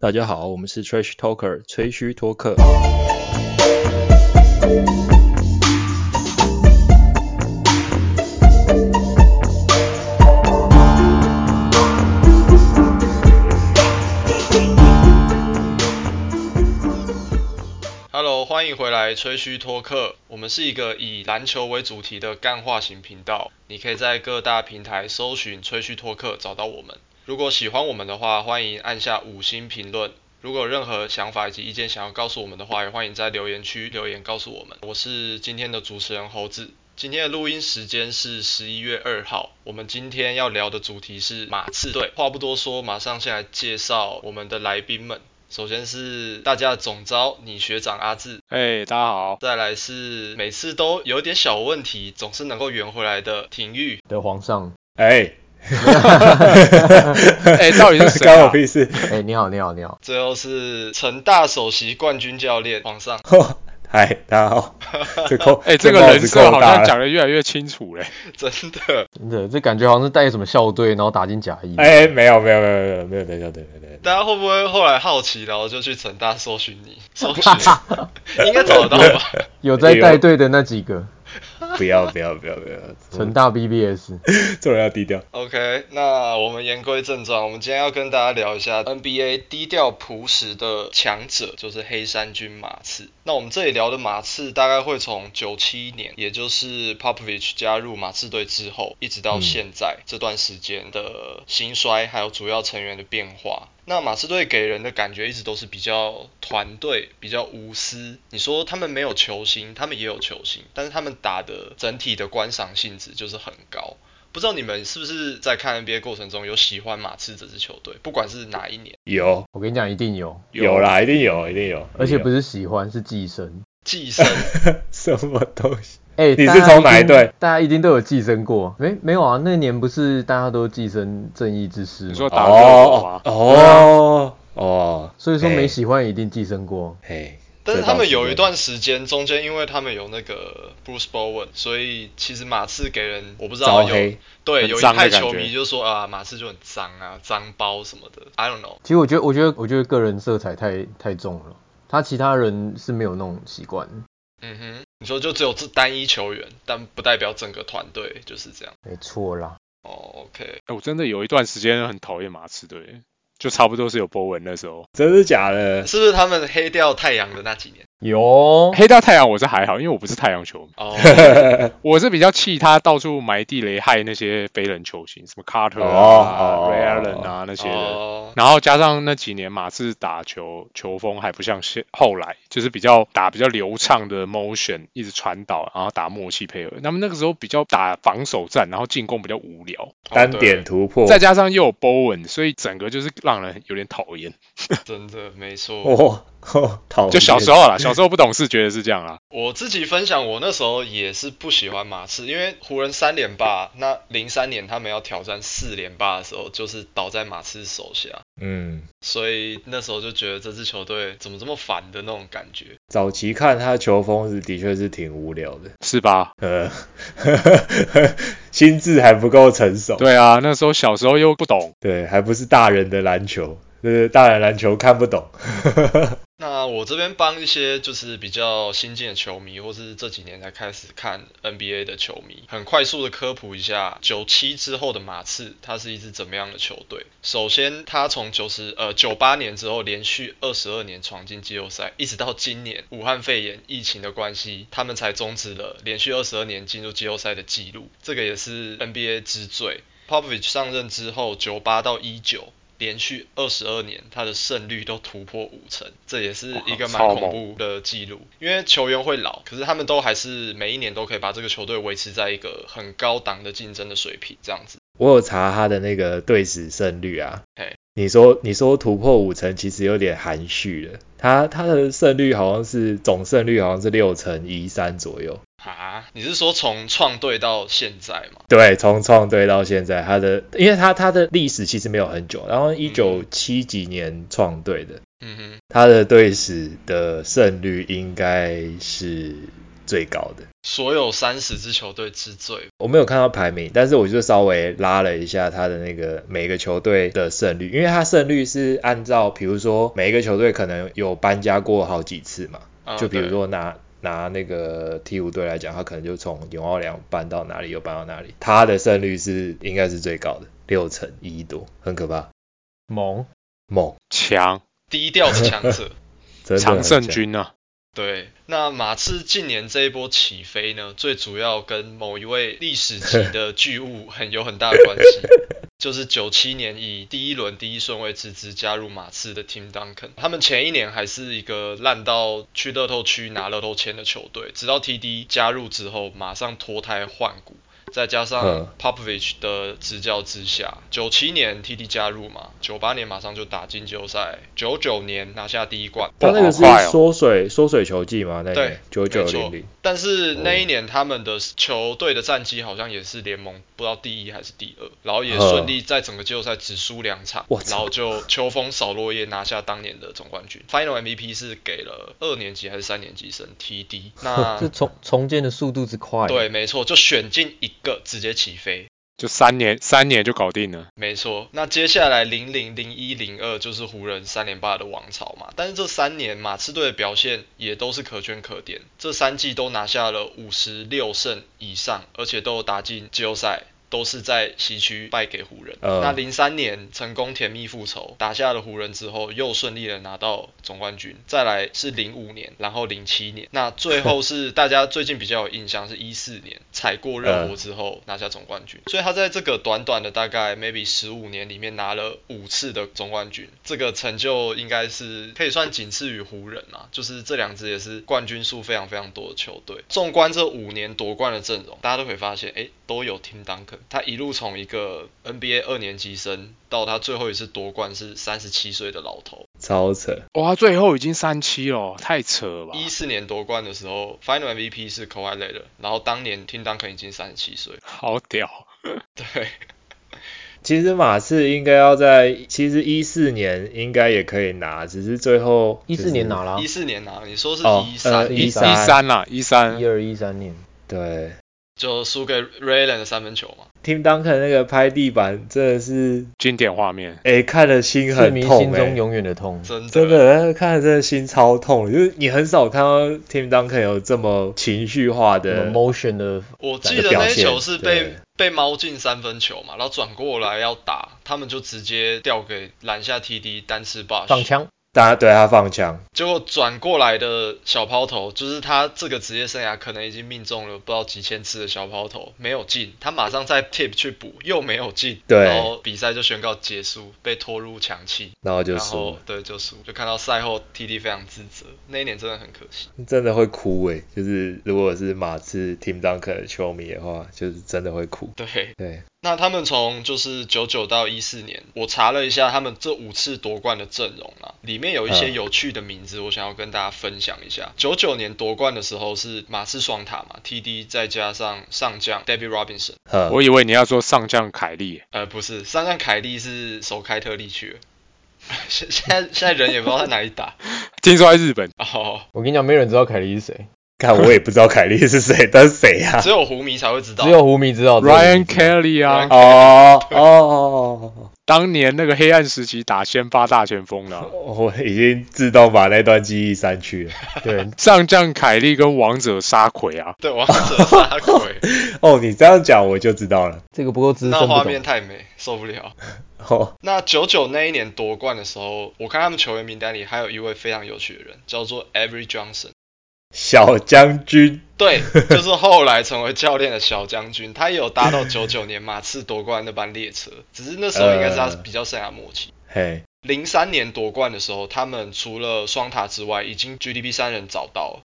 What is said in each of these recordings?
大家好，我们是 Trash Talker 吹嘘托克。Hello，欢迎回来吹嘘托克。我们是一个以篮球为主题的干化型频道，你可以在各大平台搜寻吹嘘托克找到我们。如果喜欢我们的话，欢迎按下五星评论。如果有任何想法以及意见想要告诉我们的话，也欢迎在留言区留言告诉我们。我是今天的主持人猴子。今天的录音时间是十一月二号。我们今天要聊的主题是马刺队。话不多说，马上先来介绍我们的来宾们。首先是大家的总招，你学长阿志。哎，大家好。再来是每次都有点小问题，总是能够圆回来的廷玉的皇上。哎。哎，到底是关我屁事？哎，你好，你好，你好。最后是成大首席冠军教练皇上。嗨，大家好。哎，这个人设好像讲的越来越清楚嘞，真的，真的，这感觉好像是带什么校队，然后打进甲一。哎，没有，没有，没有，没有，没有带校队，没有带。大家会不会后来好奇，然后就去成大搜寻你？搜寻，应该找得到吧？有在带队的那几个。不要不要不要不要！纯大 BBS，做人要低调。OK，那我们言归正传，我们今天要跟大家聊一下 NBA 低调朴实的强者，就是黑山军马刺。那我们这里聊的马刺，大概会从九七年，也就是 Popovich 加入马刺队之后，一直到现在这段时间的兴衰，还有主要成员的变化。那马刺队给人的感觉一直都是比较团队，比较无私。你说他们没有球星，他们也有球星，但是他们打的整体的观赏性质就是很高。不知道你们是不是在看 NBA 过程中有喜欢马刺这支球队？不管是哪一年，有。我跟你讲，一定有，有啦，一定有，一定有。而且不是喜欢，是寄生。寄生？什么东西？哎，你是从哪一队？大家一定都有寄生过。没没有啊？那年不是大家都寄生正义之师？你说打哦哦哦，所以说没喜欢一定寄生过。嘿，但是他们有一段时间中间，因为他们有那个 Bruce Bowen，所以其实马刺给人我不知道有对有一派球迷就说啊，马刺就很脏啊，脏包什么的。I don't know。其实我觉得，我觉得，我觉得个人色彩太太重了，他其他人是没有那种习惯。嗯哼，你说就只有这单一球员，但不代表整个团队就是这样。没错啦。哦，OK。哎，我真的有一段时间很讨厌马刺队，就差不多是有波纹那时候。真的假的？是不是他们黑掉太阳的那几年？有黑道太阳，我是还好，因为我不是太阳球迷。哦。我是比较气他到处埋地雷害那些非人球星，什么 Carter 啊、Ray Allen 啊那些人。然后加上那几年马刺打球球风还不像现后来，就是比较打比较流畅的 motion，一直传导，然后打默契配合。那么那个时候比较打防守战，然后进攻比较无聊，单点突破，再加上又有 Bowen，所以整个就是让人有点讨厌。真的没错。哦，讨就小时候啦，小时候不懂事，觉得是这样啊。我自己分享，我那时候也是不喜欢马刺，因为湖人三连霸，那零三年他们要挑战四连霸的时候，就是倒在马刺手下。嗯，所以那时候就觉得这支球队怎么这么烦的那种感觉。早期看他球风是的确是挺无聊的，是吧？呃，心智还不够成熟。对啊，那时候小时候又不懂，对，还不是大人的篮球。是大人篮球看不懂。那我这边帮一些就是比较新进的球迷，或是这几年才开始看 NBA 的球迷，很快速的科普一下九七之后的马刺，它是一支怎么样的球队？首先，它从九十呃九八年之后连续二十二年闯进季后赛，一直到今年武汉肺炎疫情的关系，他们才终止了连续二十二年进入季后赛的记录。这个也是 NBA 之最。Popovich 上任之后，九八到一九。连续二十二年，他的胜率都突破五成，这也是一个蛮恐怖的记录。因为球员会老，可是他们都还是每一年都可以把这个球队维持在一个很高档的竞争的水平，这样子。我有查他的那个队史胜率啊，你说你说突破五成，其实有点含蓄了。他他的胜率好像是总胜率好像是六成一三左右。啊，你是说从创队到现在吗？对，从创队到现在，他的，因为他他的历史其实没有很久，然后一九七几年创队的，嗯哼，他的队史的胜率应该是最高的，所有三十支球队之最。我没有看到排名，但是我就稍微拉了一下他的那个每个球队的胜率，因为他胜率是按照，比如说每一个球队可能有搬家过好几次嘛，就比如说拿拿那个 T 五队来讲，他可能就从永奥良搬到哪里又搬到哪里，他的胜率是应该是最高的，六成一多，很可怕，猛。猛。强，低调的强者，常胜军啊。对，那马刺近年这一波起飞呢，最主要跟某一位历史级 的巨物很有很大的关系，就是九七年以第一轮第一顺位之姿加入马刺的 Tim Duncan。他们前一年还是一个烂到去乐透区拿乐透签的球队，直到 TD 加入之后，马上脱胎换骨。再加上 Popovich 的执教之下，九七年 TD 加入嘛，九八年马上就打进季后赛，九九年拿下第一冠。他那个是缩水缩水球季嘛？那对，九九零零。但是那一年他们的球队的战绩好像也是联盟不知道第一还是第二，然后也顺利在整个季后赛只输两场，然后就秋风扫落叶拿下当年的总冠军。Final MVP 是给了二年级还是三年级生 TD？那 这重重建的速度之快。对，没错，就选进一。个直接起飞，就三年三年就搞定了。没错，那接下来零零零一零二就是湖人三连霸的王朝嘛。但是这三年马刺队的表现也都是可圈可点，这三季都拿下了五十六胜以上，而且都有打进季后赛。都是在西区败给湖人。那零三年成功甜蜜复仇，打下了湖人之后，又顺利的拿到总冠军。再来是零五年，然后零七年，那最后是大家最近比较有印象是一四年 踩过热火之后拿下总冠军。所以他在这个短短的大概 maybe 十五年里面拿了五次的总冠军，这个成就应该是可以算仅次于湖人啊。就是这两支也是冠军数非常非常多的球队。纵观这五年夺冠的阵容，大家都可以发现，哎，都有 Tim Duncan。他一路从一个 NBA 二年级生到他最后一次夺冠是三十七岁的老头，超扯！哇，最后已经三七了，太扯了吧！一四年夺冠的时候，Final MVP 是 Kawhi l e r 然后当年 Tim Duncan 已经三十七岁，好屌！对，其实马刺应该要在，其实一四年应该也可以拿，只是最后一四年拿了，一四年拿，你说是一三一三啦，一三一二一三年，对。就输给 Raylan 的三分球嘛。Tim Duncan 那个拍地板真的是经典画面，哎，看了心很痛，心中永远的痛，真的，看了真的心超痛。就是你很少看到 Tim Duncan 有这么情绪化的 motion 的。我记得那球是被被猫进三分球嘛，然后转过来要打，他们就直接掉给篮下 TD 单次 b 放枪。大家对他放枪，结果转过来的小抛投，就是他这个职业生涯可能已经命中了不知道几千次的小抛投，没有进，他马上再 tip 去补，又没有进，对，然后比赛就宣告结束，被拖入强气，然后就输，对，就输，就看到赛后 TD 非常自责，那一年真的很可惜，真的会哭诶，就是如果是马刺 Team Duncan 的球迷的话，就是真的会哭，对，对。那他们从就是九九到一四年，我查了一下他们这五次夺冠的阵容啊，里面有一些有趣的名字，我想要跟大家分享一下。九九年夺冠的时候是马刺双塔嘛，TD 再加上上将 Debbie Robinson。我以为你要说上将凯利。呃，不是，上将凯利是首开特利去了，现 现在现在人也不知道在哪里打，听说在日本。哦，我跟你讲，没人知道凯利是谁。看我也不知道凯利是谁，但是谁啊？只有湖迷才会知道，只有湖迷知道。Ryan Kelly 啊，哦哦，当年那个黑暗时期打先发大前锋的，我已经自动把那段记忆删去了。对，上将凯利跟王者沙奎啊，对，王者沙奎。哦，你这样讲我就知道了。这个不够资深，那画面太美，受不了。哦，那九九那一年夺冠的时候，我看他们球员名单里还有一位非常有趣的人，叫做 Every Johnson。小将军，对，就是后来成为教练的小将军，他也有搭到九九年马刺夺冠那班列车，只是那时候应该是他比较生涯末期。嘿，零三年夺冠的时候，他们除了双塔之外，已经 GDP 三人找到了，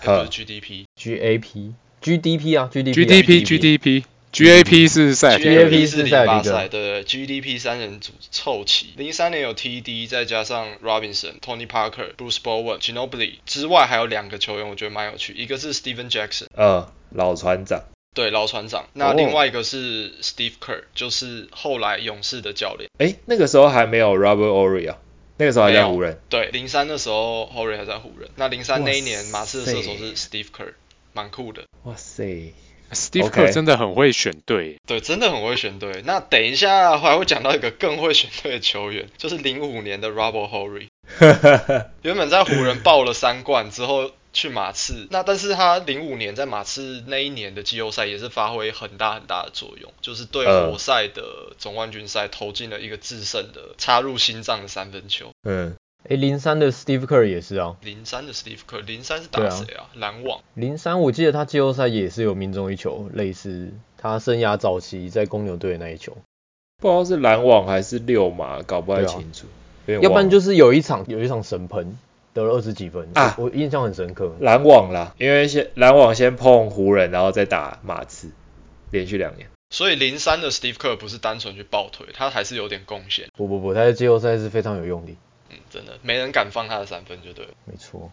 不是 GDP，GAP，GDP 啊，GDP，GDP。GAP 是赛，GAP 是零八赛，对对，GDP 三人组凑齐。零三年有 TD，再加上 Robinson、Tony Parker、Bruce Bowen、Ginobili 之外，还有两个球员，我觉得蛮有趣。一个是 Stephen Jackson，呃，老船长。对，老船长。那另外一个是 Steve Kerr，就是后来勇士的教练。哎，那个时候还没有 Robert Ory 啊，那个时候还在湖人。对，零三的时候 Ory 还在湖人。那零三那一年，马刺的射手是 Steve Kerr。蛮酷的。哇塞，Steve Kerr 真的很会选队。对，真的很会选队。那等一下还会讲到一个更会选队的球员，就是零五年的 Robert Horry。原本在湖人爆了三冠之后。去马刺，那但是他零五年在马刺那一年的季后赛也是发挥很大很大的作用，就是对活塞的总冠军赛投进了一个制胜的插入心脏的三分球。嗯，哎，零三的 Steve Kerr 也是啊。零三的 Steve Kerr，零三是打谁啊？篮网。零三我记得他季后赛也是有命中一球，类似他生涯早期在公牛队的那一球。不知道是篮网还是六马，搞不太清楚。要不然就是有一场有一场神喷。得了二十几分啊，我印象很深刻。篮网啦，因为先篮网先碰湖人，然后再打马刺，连续两年。所以零三的 Steve Kerr 不是单纯去抱腿，他还是有点贡献。不不不，他在季后赛是非常有用的。嗯，真的，没人敢放他的三分，就对。没错。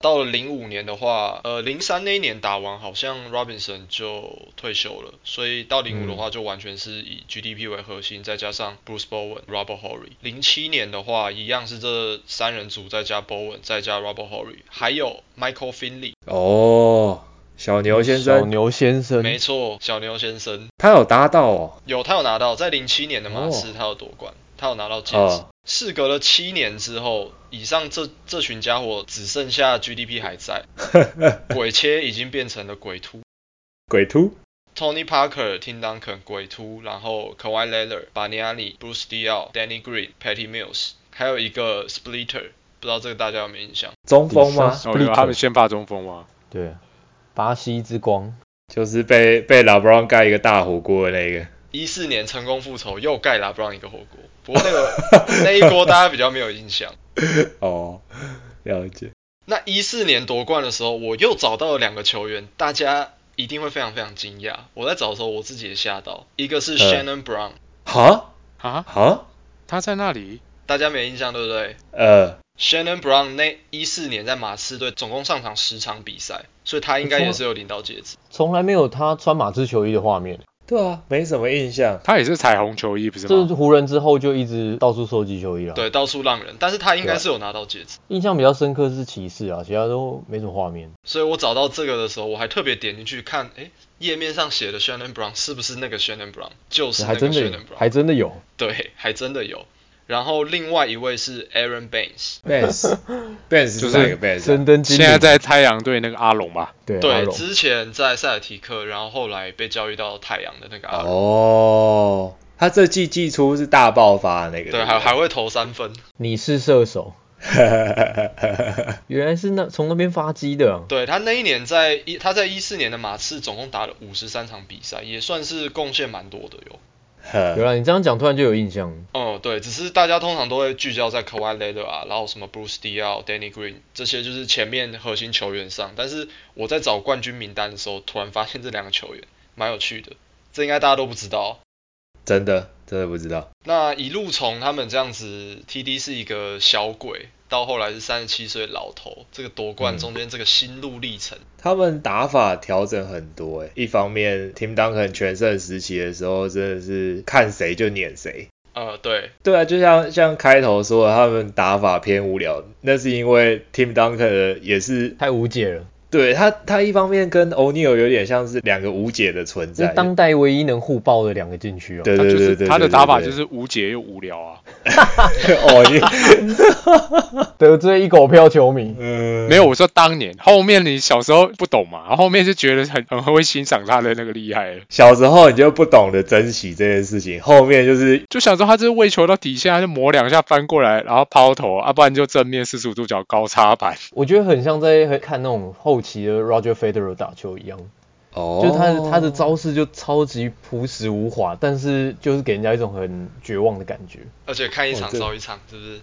到了零五年的话，呃，零三那一年打完，好像 Robinson 就退休了，所以到零五的话，就完全是以 GDP 为核心，再加上 Bruce Bowen、Robert Horry。零七年的话，一样是这三人组，再加 Bowen，再加 Robert Horry，还有 Michael Finley。哦，小牛先生。小牛先生。没错，小牛先生。他有搭到哦。有，他有拿到，在零七年的马刺，他有夺冠。他有拿到戒指。事隔了七年之后，以上这这群家伙只剩下 GDP 还在，鬼切已经变成了鬼秃。鬼秃。Tony Parker、Tim Duncan 鬼秃，然后 Kawhi Leonard、Barney、Bruce d i a l Danny Green、Patty Mills，还有一个 Splitter，不知道这个大家有没有印象？中锋吗？哦他们先发中锋吗？对，巴西之光，就是被被老 Brown 盖一个大火锅的那个。一四年成功复仇，又盖了不让一个火锅。不过那个 那一锅大家比较没有印象。哦，了解。那一四年夺冠的时候，我又找到了两个球员，大家一定会非常非常惊讶。我在找的时候，我自己也吓到。一个是 Shannon Brown。哈？啊？哈？他在那里？大家没印象对不对？呃，Shannon Brown 那一四年在马刺队总共上场十场比赛，所以他应该也是有领到戒指。从来没有他穿马刺球衣的画面。对啊，没什么印象。他也是彩虹球衣，不是吗？就是湖人之后就一直到处收集球衣了。对，到处让人，但是他应该是有拿到戒指。印象比较深刻是骑士啊，其他都没什么画面。所以我找到这个的时候，我还特别点进去看，哎，页面上写的 Shannon Brown 是不是那个 Shannon Brown？就是那个 Shannon Brown，还真的有。对，还真的有。然后另外一位是 Aaron Baines，Baines 就是 Baines，现在在太阳队那个阿龙吧？对，对，之前在塞尔提克，然后后来被交易到太阳的那个阿龙。哦，他这季季初是大爆发那个，对，还还会投三分。你是射手，原来是那从那边发迹的。对他那一年在一他在一四年的马刺总共打了五十三场比赛，也算是贡献蛮多的哟。有了，你这样讲突然就有印象。哦，对，只是大家通常都会聚焦在 Kawhi Leonard 啊，然后什么 Bruce d i a l Danny Green 这些就是前面核心球员上。但是我在找冠军名单的时候，突然发现这两个球员蛮有趣的，这应该大家都不知道。真的，真的不知道。那一路从他们这样子，TD 是一个小鬼。到后来是三十七岁老头，这个夺冠中间这个心路历程，他们打法调整很多哎。一方面，Tim Duncan 全盛时期的时候，真的是看谁就撵谁。呃，对，对啊，就像像开头说的，他们打法偏无聊，那是因为 Tim Duncan 也是太无解了。对他，他一方面跟欧尼尔有点像是两个无解的存在，当代唯一能互爆的两个禁区哦。对对对对，他的打法就是无解又无聊啊。哦，你 得罪一狗票球迷。嗯，没有，我说当年后面你小时候不懂嘛，后面就觉得很很会欣赏他的那个厉害。小时候你就不懂得珍惜这件事情，后面就是就想说他这是喂球到底下就磨两下翻过来，然后抛投，啊，不然就正面四十五度角高插板。我觉得很像在看那种后。期的 Roger Federer 打球一样，哦，就他的他的招式就超级朴实无华，但是就是给人家一种很绝望的感觉。而且看一场少一场，是不是？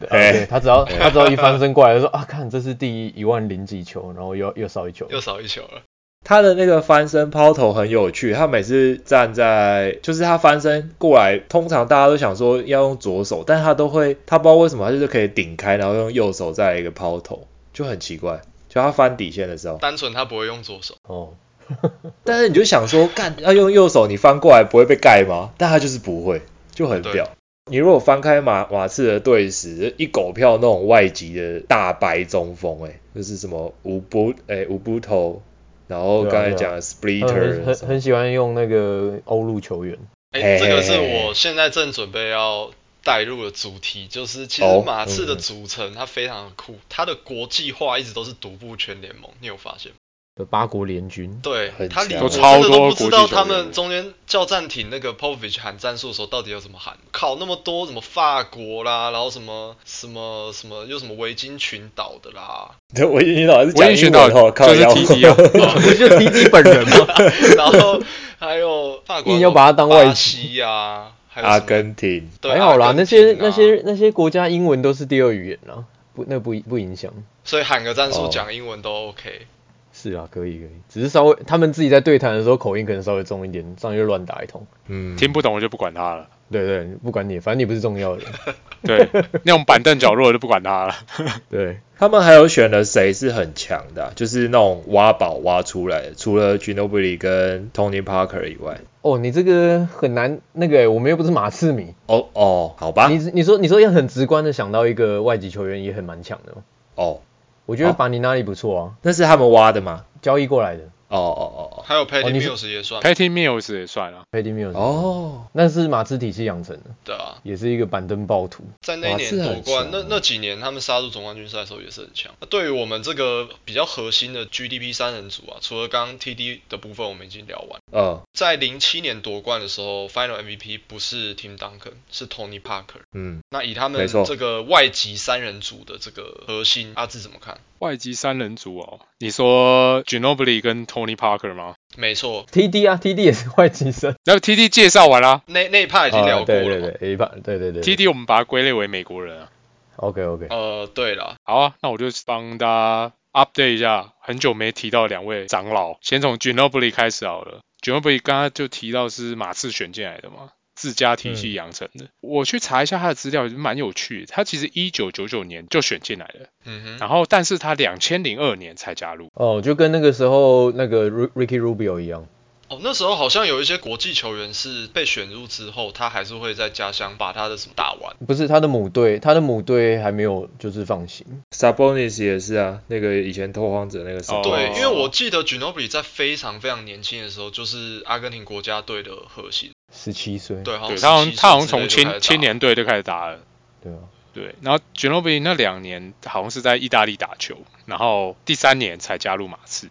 对，他只要他只要一翻身过来，就说啊，看这是第一万零几球，然后又又少一球，又少一球了。他的那个翻身抛投很有趣，他每次站在就是他翻身过来，通常大家都想说要用左手，但他都会他不知道为什么他就是可以顶开，然后用右手再来一个抛投，就很奇怪。就他翻底线的时候，单纯他不会用左手。哦，但是你就想说，干要用右手，你翻过来不会被盖吗？但他就是不会，就很屌。你如果翻开马马刺的队史，一狗票那种外籍的大白中锋，哎，就是什么五布哎五布头然后刚才讲 Splitter，很很喜欢用那个欧陆球员。哎，这个是我现在正准备要带入了主题，就是其实马刺的组成它非常的酷，它的国际化一直都是独步全联盟，你有发现吗？的八国联军，对，他里我真的都不知道他们中间叫暂停那个 Povich 喊战术的时候到底要怎么喊，靠那么多什么法国啦，然后什么什么什么又什么维京群岛的啦，对，维京群岛是维京群岛就是 T T 啊，就是 T T 本人嘛？然后还有法国，你要把他当外籍。啊，阿根廷，还好啦，那些那些那些国家英文都是第二语言啦，不那不不影响，所以喊个战术讲英文都 OK。是啊，可以可以，只是稍微他们自己在对谈的时候口音可能稍微重一点，这样就乱打一通。嗯，听不懂我就不管他了。对对，不管你，反正你不是重要的。对，那种板凳角落就不管他了。对他们还有选了谁是很强的，就是那种挖宝挖出来的，除了 Ginobili 跟 Tony Parker 以外。哦，你这个很难，那个我们又不是马刺迷。哦哦，好吧。你你说你说要很直观的想到一个外籍球员也很蛮强的。哦。我觉得把你那里不错啊，那是他们挖的吗？交易过来的。哦哦哦哦，还有 Patty Mills 也算，Patty Mills 也算啊，Patty Mills。哦，那是马刺体系养成的。对啊，也是一个板凳暴徒。在那一年夺冠，那那几年他们杀入总冠军赛的时候也是很强。那对于我们这个比较核心的 GDP 三人组啊，除了刚刚 TD 的部分我们已经聊完。嗯，在零七年夺冠的时候，Final MVP 不是 Tim Duncan，是 Tony Parker。嗯，那以他们这个外籍三人组的这个核心，阿志怎么看？外籍三人组哦，你说 Ginobili 跟 Tony Parker 吗？没错，TD 啊，TD 也是外籍生。然后 TD 介绍完了，那那一趴已经聊过了。对对对，A 趴，对对对。TD 我们把它归类为美国人啊。OK OK。呃，对了，好啊，那我就帮大家 update 一下，很久没提到两位长老，先从 Ginobili 开始好了。Ginobili 刚刚就提到是马刺选进来的嘛。自家体系养成的，我去查一下他的资料，蛮有趣。他其实一九九九年就选进来了，嗯哼，然后但是他两千零二年才加入。哦，就跟那个时候那个 Ricky Rubio 一样。哦，那时候好像有一些国际球员是被选入之后，他还是会在家乡把他的什么打完。不是他的母队，他的母队还没有就是放行。Sabonis 也是啊，那个以前拓荒者那个时候。对，因为我记得 Ginobili 在非常非常年轻的时候，就是阿根廷国家队的核心。十七岁。对，好像他好像他好像从青青年队就开始打了。对啊。对，然后 Ginobili 那两年好像是在意大利打球，然后第三年才加入马刺。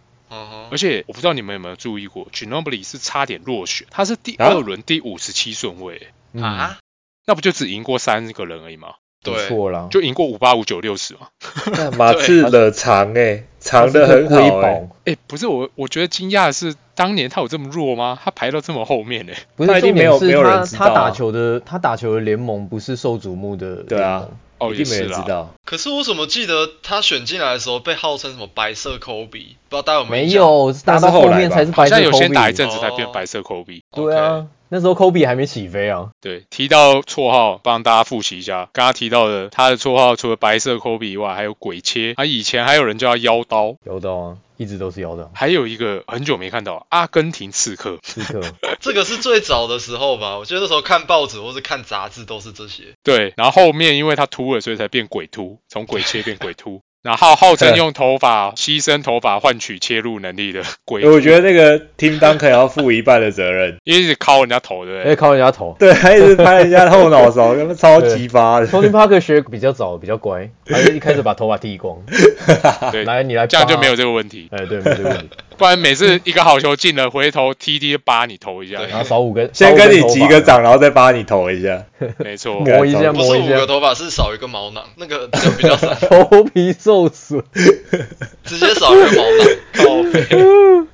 而且我不知道你们有没有注意过，Ginobili 是差点落选，他是第二轮第五十七顺位啊，那不就只赢过三个人而已吗？对，错了，就赢过五八五九六十嘛。马刺的长哎，长的很好哎。哎，不是我，我觉得惊讶的是，当年他有这么弱吗？他排到这么后面哎，不是，没有没有人知道。他打球的，他打球的联盟不是受瞩目的，对啊。哦，一定没人知道。可是我怎么记得他选进来的时候被号称什么白色科比？不知道大家有没有？没有，打到后面才是白色科比。有先打一阵子才变白色科比。对啊，那时候 Kobe 还没起飞啊。对，提到绰号，帮大家复习一下。刚刚提到的他的绰号，除了白色 Kobe 以外，还有鬼切。他以前还有人叫他妖刀。妖刀啊。一直都是妖刀，还有一个很久没看到阿根廷刺客，刺客，这个是最早的时候吧？我觉得那时候看报纸或是看杂志都是这些。对，然后后面因为他秃了，所以才变鬼秃，从鬼切变鬼秃。然后号称用头发牺牲头发换取切入能力的鬼，我觉得那个 Tim Duncan 要负一半的责任，因为是敲人家头，对不对？敲人家头，对，还一直 拍人家后脑勺，他妈超级发的。Tony Parker 学比较早，比较乖，还是一开始把头发剃光。对，来你来，这样就没有这个问题。哎，对，没有这个问题。不然每次一个好球进了，回头 TD 扒你头一下，然后少五根，先跟你击个掌，然后再扒你头一下。没错，磨一下，磨一下。五个头发是少一个毛囊，那个比较少。头皮受损，直接少一个毛囊，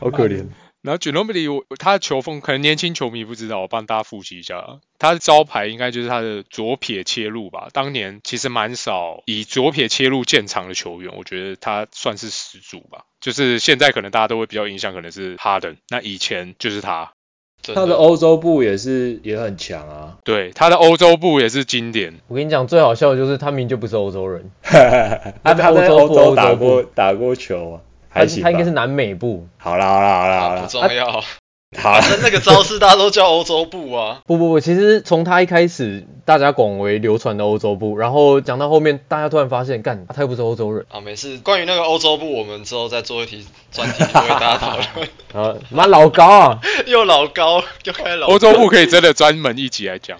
好可怜。然后 Ginobili 他的球风可能年轻球迷不知道，我帮大家复习一下。他的招牌应该就是他的左撇切入吧。当年其实蛮少以左撇切入建场的球员，我觉得他算是始祖吧。就是现在可能大家都会比较印象可能是哈登，那以前就是他。他的欧洲部也是也很强啊。对，他的欧洲部也是经典。我跟你讲，最好笑的就是他明就不是欧洲人，他在欧洲打过打过球啊。还行，他应该是南美部。好啦好啦好啦好啦，不重要。好，那个招式大家都叫欧洲步啊。不不不，其实从他一开始，大家广为流传的欧洲步，然后讲到后面，大家突然发现，干他又不是欧洲人啊。没事，关于那个欧洲步，我们之后再做一题专题为大家讨论。啊，妈老高啊，又老高，又开老。欧洲步可以真的专门一集来讲。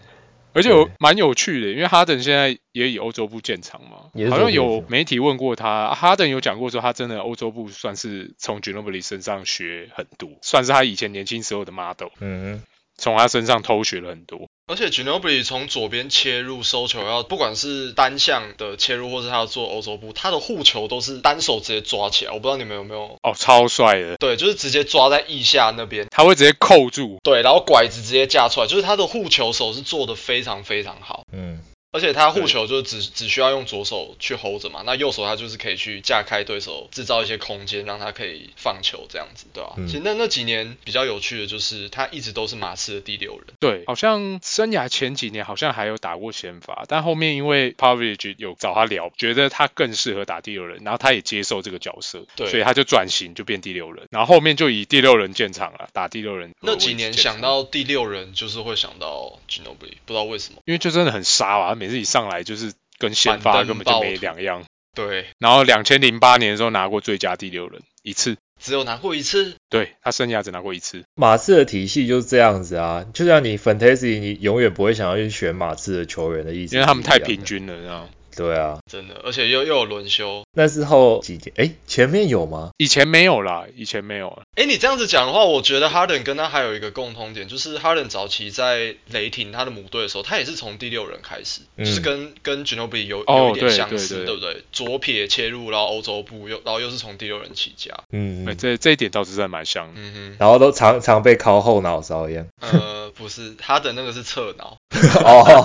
而且有蛮有趣的，因为哈登现在也以欧洲部建厂嘛，好像有媒体问过他，哈登有讲过说他真的欧洲部算是从 Ginobili 身上学很多，算是他以前年轻时候的 model，嗯，从他身上偷学了很多。而且 Ginobili 从左边切入收球，要不管是单向的切入，或是他要做欧洲步，他的护球都是单手直接抓起来。我不知道你们有没有？哦，超帅的。对，就是直接抓在腋下那边，他会直接扣住。对，然后拐子直接架出来，就是他的护球手是做的非常非常好。嗯。而且他护球就只只需要用左手去 hold 着嘛，那右手他就是可以去架开对手，制造一些空间，让他可以放球这样子，对吧？其实那那几年比较有趣的就是他一直都是马刺的第六人。对，好像生涯前几年好像还有打过先发，但后面因为 Pavage 有找他聊，觉得他更适合打第六人，然后他也接受这个角色，对，所以他就转型就变第六人，然后后面就以第六人建场了，打第六人。那几年想到第六人就是会想到 Ginobili，不知道为什么，因为就真的很杀啊。每次一上来就是跟先发根本就没两样。对，然后两千零八年的时候拿过最佳第六人一次，只有拿过一次。对他生涯只拿过一次。马刺的体系就是这样子啊，就像你 Fantasy，你永远不会想要去选马刺的球员的意思，因为他们太平均了，这样。对啊，真的，而且又又有轮休。那是后几年，哎，前面有吗？以前没有啦，以前没有。哎，你这样子讲的话，我觉得哈登跟他还有一个共通点，就是哈登早期在雷霆他的母队的时候，他也是从第六人开始，就是跟跟 Ginobili 有有一点相似，对不对？左撇切入，然后欧洲步又然后又是从第六人起家。嗯，这这一点倒是真的蛮像。嗯哼，然后都常常被敲后脑勺一样。呃，不是，他的那个是侧脑。哦，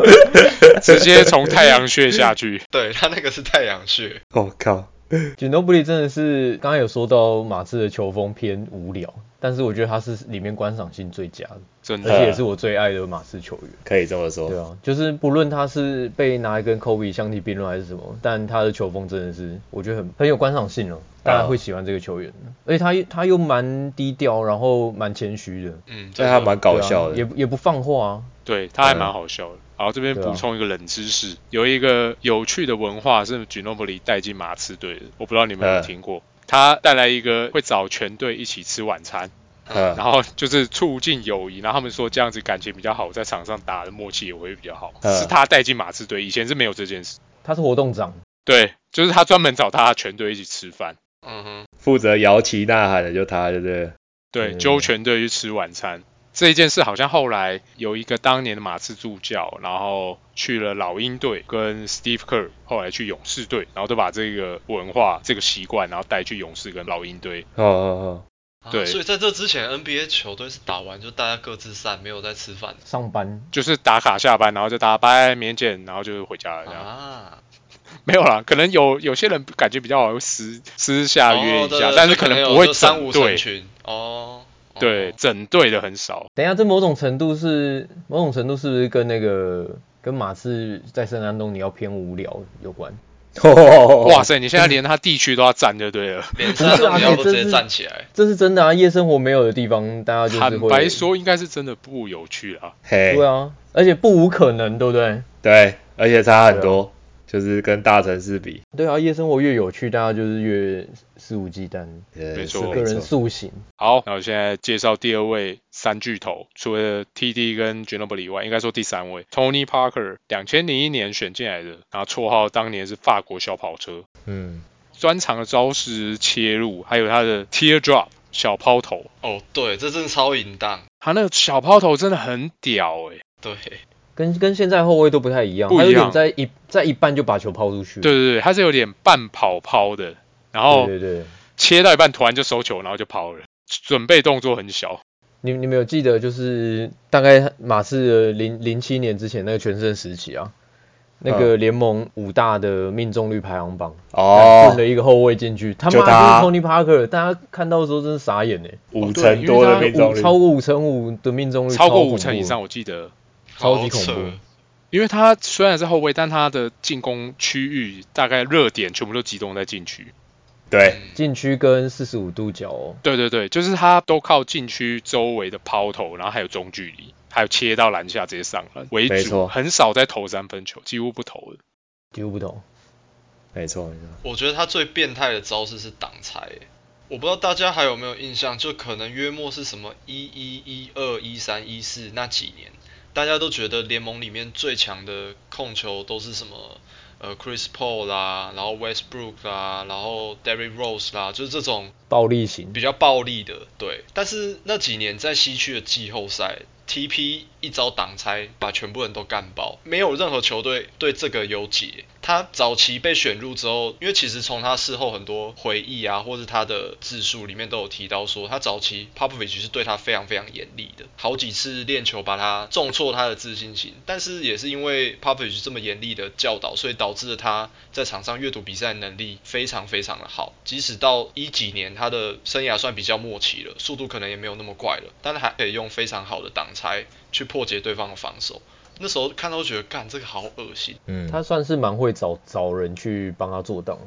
直接从太阳穴下去。对他那个是太阳穴。我靠，Ginobili 真的是刚刚有说到马刺的球风偏无聊，但是我觉得他是里面观赏性最佳的，真的，而且也是我最爱的马刺球员。可以这么说。对啊，就是不论他是被拿来跟 Kobe 相提并论还是什么，但他的球风真的是我觉得很很有观赏性哦，大家会喜欢这个球员。而且他他又蛮低调，然后蛮谦虚的，嗯，但他蛮搞笑的，也也不放话啊。对他还蛮好笑的。好，这边补充一个冷知识，有一个有趣的文化是 Ginobili 带进马刺队的，我不知道你们有没有听过。他带来一个会找全队一起吃晚餐，嗯然后就是促进友谊，然后他们说这样子感情比较好，在场上打的默契也会比较好。是他带进马刺队，以前是没有这件事。他是活动长，对，就是他专门找他全队一起吃饭，嗯哼，负责摇旗呐喊的就他，对不对？对，揪全队去吃晚餐。这一件事好像后来有一个当年的马刺助教，然后去了老鹰队，跟 Steve Kerr 后来去勇士队，然后都把这个文化、这个习惯，然后带去勇士跟老鹰队。哦哦哦，对。所以在这之前，NBA 球队是打完就大家各自散，没有在吃饭。上班就是打卡下班，然后就大家拜明天见，然后就回家了这样。啊，没有啦，可能有有些人感觉比较好，私私下约一下，但是可能不会三五成群哦。对，整队的很少。等一下，这某种程度是某种程度是不是跟那个跟马刺在圣安东尼要偏无聊有关？哇塞，你现在连他地区都要站就对了，连圣安东尼都 直接站起来，这是真的啊！夜生活没有的地方，大家就是坦白说，应该是真的不有趣啊。对啊，而且不无可能，对不对？对，而且差很多。就是跟大城市比，对啊，夜生活越有趣，大家就是越肆无忌惮，没错，个人塑形。好，那我现在介绍第二位三巨头，除了 TD 跟 Ginobili 以外，应该说第三位。Tony Parker，两千零一年选进来的，然后绰号当年是法国小跑车，嗯，专长的招式切入，还有他的 Teardrop 小抛投。哦，对，这真的超淫荡，他那个小抛投真的很屌哎，对。跟跟现在后卫都不太一样，他有点在一在一半就把球抛出去。对对对，他是有点半跑抛的，然后对对切到一半突然就收球，然后就抛了，准备动作很小。你你们有记得就是大概马刺零零七年之前那个全盛时期啊，那个联盟五大的命中率排行榜哦，混了一个后卫进去，他妈就是 Tony Parker，大家看到的时候真是傻眼哎，五成多的命中率，超过五成五的命中率，超过五成以上，我记得。超级恐怖，因为他虽然是后卫，但他的进攻区域大概热点全部都集中在禁区，对，禁区跟四十五度角哦。对对对，就是他都靠禁区周围的抛投，然后还有中距离，还有切到篮下直接上篮为主，很少在投三分球，几乎不投的，几乎不投。没错没错。我觉得他最变态的招式是挡拆，我不知道大家还有没有印象，就可能约莫是什么一一一二一三一四那几年。大家都觉得联盟里面最强的控球都是什么？呃，Chris Paul 啦，然后 Westbrook 啦，然后 Derrick Rose 啦，就是这种暴力型、比较暴力的。对，但是那几年在西区的季后赛。TP 一招挡拆，把全部人都干爆，没有任何球队对这个有解。他早期被选入之后，因为其实从他事后很多回忆啊，或是他的自述里面都有提到说，他早期 Popovich 是对他非常非常严厉的，好几次练球把他重挫他的自信心。但是也是因为 Popovich 这么严厉的教导，所以导致了他在场上阅读比赛能力非常非常的好。即使到一几年，他的生涯算比较末期了，速度可能也没有那么快了，但是还可以用非常好的挡。拆去破解对方的防守，那时候看到觉得干这个好恶心。嗯，他算是蛮会找找人去帮他做挡，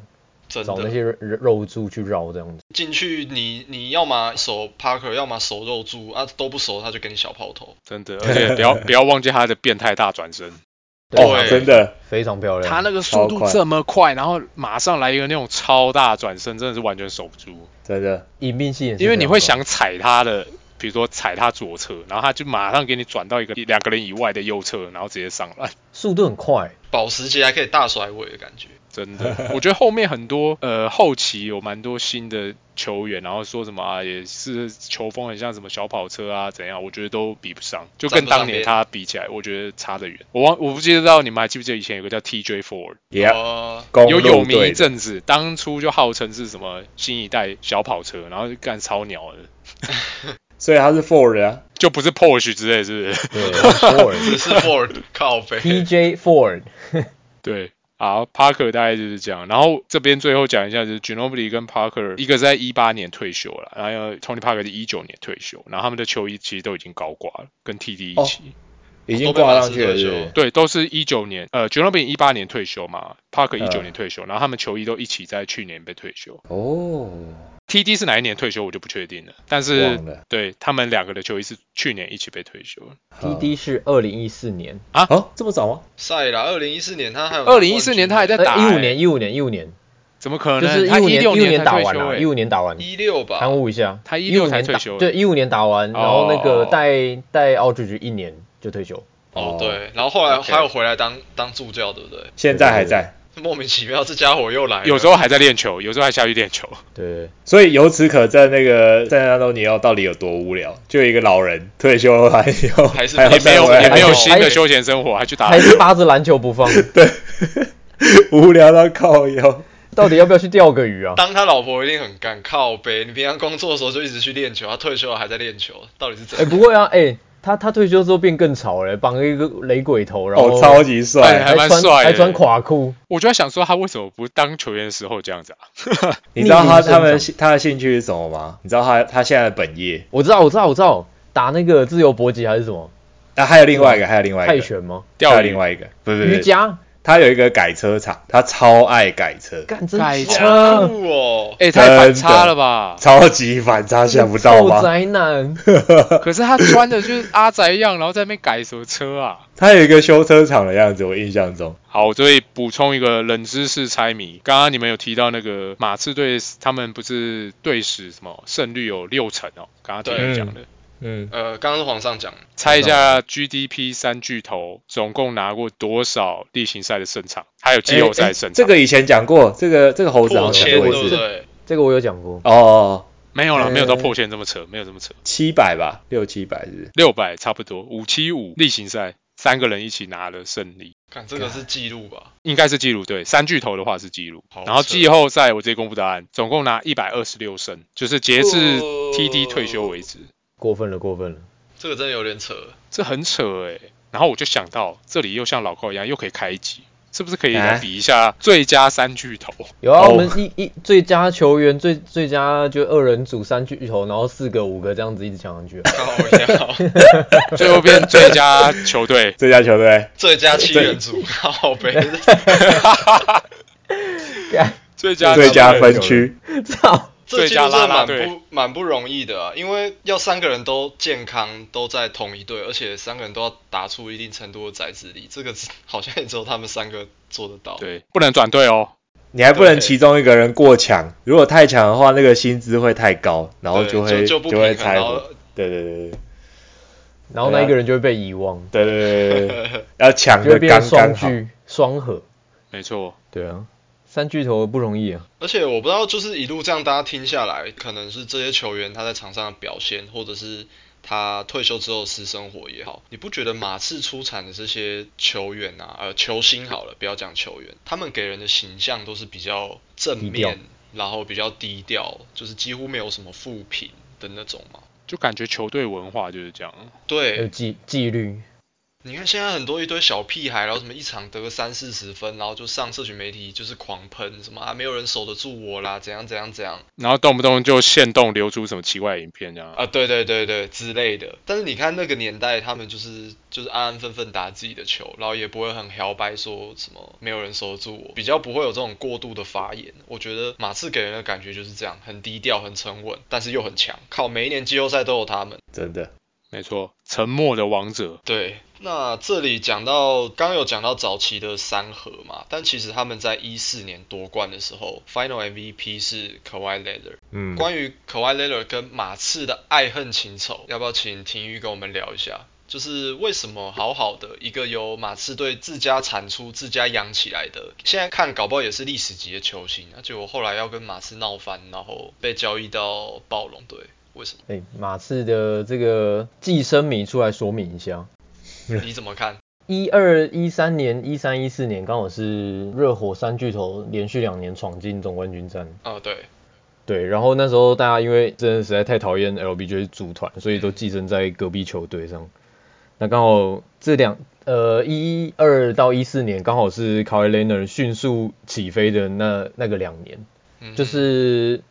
找那些肉柱去绕这样子。进去你你要么守 Parker，要么守肉柱啊，都不守他就给你小炮头。真的，而且不要 不要忘记他的变态大转身。哦，真的非常漂亮。他那个速度这么快，然后马上来一个那种超大转身，真的是完全守不住。真的，隐蔽性，因为你会想踩他的。比如说踩他左侧，然后他就马上给你转到一个两个人以外的右侧，然后直接上来，速度很快，保时捷还可以大甩尾的感觉。真的，我觉得后面很多呃后期有蛮多新的球员，然后说什么啊也是球风很像什么小跑车啊怎样，我觉得都比不上，就跟当年他比起来，我觉得差得远。我忘我不记得到你们还记不记得以前有个叫 TJ Ford，有有名一阵子，当初就号称是什么新一代小跑车，然后就干超鸟的。所以他是 Ford 啊，就不是 Porsche 之类，是不是？对，Ford 是 Ford 靠背。TJ Ford，对，好，Parker 大概就是这样。然后这边最后讲一下，就是 Ginobili 跟 Parker，一个在一八年退休了，然后 Tony Parker 是一九年退休，然后他们的球衣其实都已经高挂了，跟 TD 一起，已经挂上去了。对，都是一九年，呃，Ginobili 一八年退休嘛，Parker 一九年退休，然后他们球衣都一起在去年被退休。哦。T.D 是哪一年退休，我就不确定了。但是对他们两个的球衣是去年一起被退休。T.D 是二零一四年啊？哦，这么早吗？赛啦，二零一四年他还有。二零一四年他还在打。一五年，一五年，一五年。怎么可能？就是一五年，一五年打完了，一五年打完。一六吧。参悟一下，他一六才退休。对，一五年打完，然后那个带带奥局局一年就退休。哦，对，然后后来还有回来当当助教，对不对？现在还在。莫名其妙，这家伙又来。有时候还在练球，有时候还下去练球。对，所以由此可证，那个圣安东尼奥到底有多无聊？就一个老人退休还有还是也没有也没有新的休闲生活，还去打，还是扒着篮球不放。对，无聊到靠腰。到底要不要去钓个鱼啊？当他老婆一定很干靠背。你平常工作的时候就一直去练球，他退休了还在练球，到底是怎？哎，不会啊，哎。他他退休之后变更潮了，绑了一个雷鬼头，然后超级帅，还蛮帅，还穿垮裤。我就在想说，他为什么不当球员的时候这样子啊？你知道他他们他的兴趣是什么吗？你知道他他现在的本业？我知道我知道我知道，打那个自由搏击还是什么？啊，还有另外一个，还有另外一个泰拳吗？还有另外一个，不是瑜伽。他有一个改车厂，他超爱改车，改车哦，哎，太反差了吧，超级反差，想不到吧？宅男，可是他穿的就是阿宅样，然后在那边改什么车啊？他有一个修车厂的样子，我印象中。好，所以补充一个冷知识猜谜，刚刚你们有提到那个马刺队，他们不是队史什么胜率有六成哦，刚刚听你讲的。嗯，呃，刚刚是皇上讲，猜一下 GDP 三巨头总共拿过多少例行赛的胜场，还有季后赛胜场。这个以前讲过，这个这个猴子破千对？这个我有讲过。哦，没有了，没有到破千这么扯，没有这么扯。七百吧，六七百是？六百差不多，五七五例行赛三个人一起拿了胜利。看这个是记录吧？应该是记录，对，三巨头的话是记录。然后季后赛我直接公布答案，总共拿一百二十六胜，就是截至 TD 退休为止。过分了，过分了。这个真的有点扯，这很扯哎。然后我就想到，这里又像老高一样，又可以开一集，是不是可以来比一下最佳三巨头？有啊，我们一一最佳球员最最佳就二人组三巨头，然后四个五个这样子一直抢上去。好，最后变最佳球队，最佳球队，最佳七人组，好呗。最佳最佳分区，操！这其实蛮不蛮不容易的啊，因为要三个人都健康，都在同一队，而且三个人都要打出一定程度的宅子力，这个好像也只有他们三个做得到。对，不能转队哦，你还不能其中一个人过强，如果太强的话，那个薪资会太高，然后就会就就会拆伙。对对对对，然后那一个人就会被遗忘。对对对对，要抢的刚刚好，双核，没错，对啊。三巨头不容易啊，而且我不知道，就是一路这样大家听下来，可能是这些球员他在场上的表现，或者是他退休之后私生活也好，你不觉得马刺出产的这些球员啊，呃，球星好了，不要讲球员，他们给人的形象都是比较正面，然后比较低调，就是几乎没有什么负评的那种嘛，就感觉球队文化就是这样，对，纪纪律。你看现在很多一堆小屁孩，然后什么一场得个三四十分，然后就上社群媒体就是狂喷什么啊，没有人守得住我啦，怎样怎样怎样，然后动不动就现动流出什么奇怪影片这样啊，对对对对之类的。但是你看那个年代，他们就是就是安安分分打自己的球，然后也不会很摇摆说什么没有人守得住我，比较不会有这种过度的发言。我觉得马刺给人的感觉就是这样，很低调、很沉稳，但是又很强，靠每一年季后赛都有他们，真的。没错，沉默的王者。对，那这里讲到，刚有讲到早期的三核嘛，但其实他们在一四年夺冠的时候，Final MVP 是 Kawhi Leonard。嗯，关于 Kawhi Leonard 跟马刺的爱恨情仇，要不要请廷玉跟我们聊一下？就是为什么好好的一个由马刺队自家产出、自家养起来的，现在看搞不好也是历史级的球星，那结果后来要跟马刺闹翻，然后被交易到暴龙队。为什么？哎，马刺的这个寄生米出来说明一下，你怎么看？一二一三年、一三一四年刚好是热火三巨头连续两年闯进总冠军战。哦，对，对。然后那时候大家因为真的实在太讨厌 LBJ 组团，所以都寄生在隔壁球队上。那刚好这两呃一二到一四年刚好是 Kawhi Leonard 迅速起飞的那那个两年，就是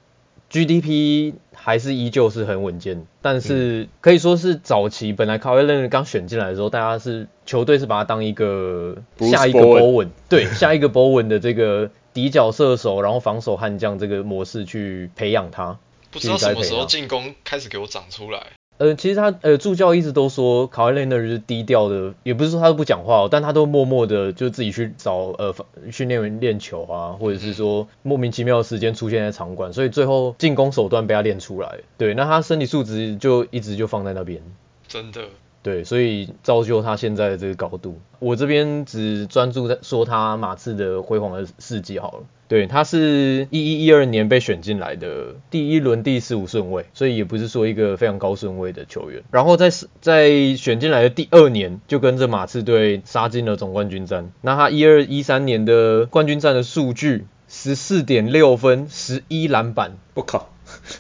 GDP。还是依旧是很稳健，但是可以说是早期本来卡威伦刚选进来的时候，大家是球队是把他当一个下一个 Bowen，，对 下一个 Bowen 的这个底角射手，然后防守悍将这个模式去培养他。不知道什么时候进攻开始给我长出来。呃，其实他呃助教一直都说卡威雷那是低调的，也不是说他都不讲话，但他都默默的就自己去找呃训练员练球啊，或者是说莫名其妙的时间出现在场馆，所以最后进攻手段被他练出来。对，那他身体素质就一直就放在那边。真的。对，所以造就他现在的这个高度。我这边只专注在说他马刺的辉煌的事迹好了。对，他是一一一二年被选进来的第一轮第十五顺位，所以也不是说一个非常高顺位的球员。然后在在选进来的第二年，就跟着马刺队杀进了总冠军战。那他一二一三年的冠军战的数据，十四点六分，十一篮板，我靠！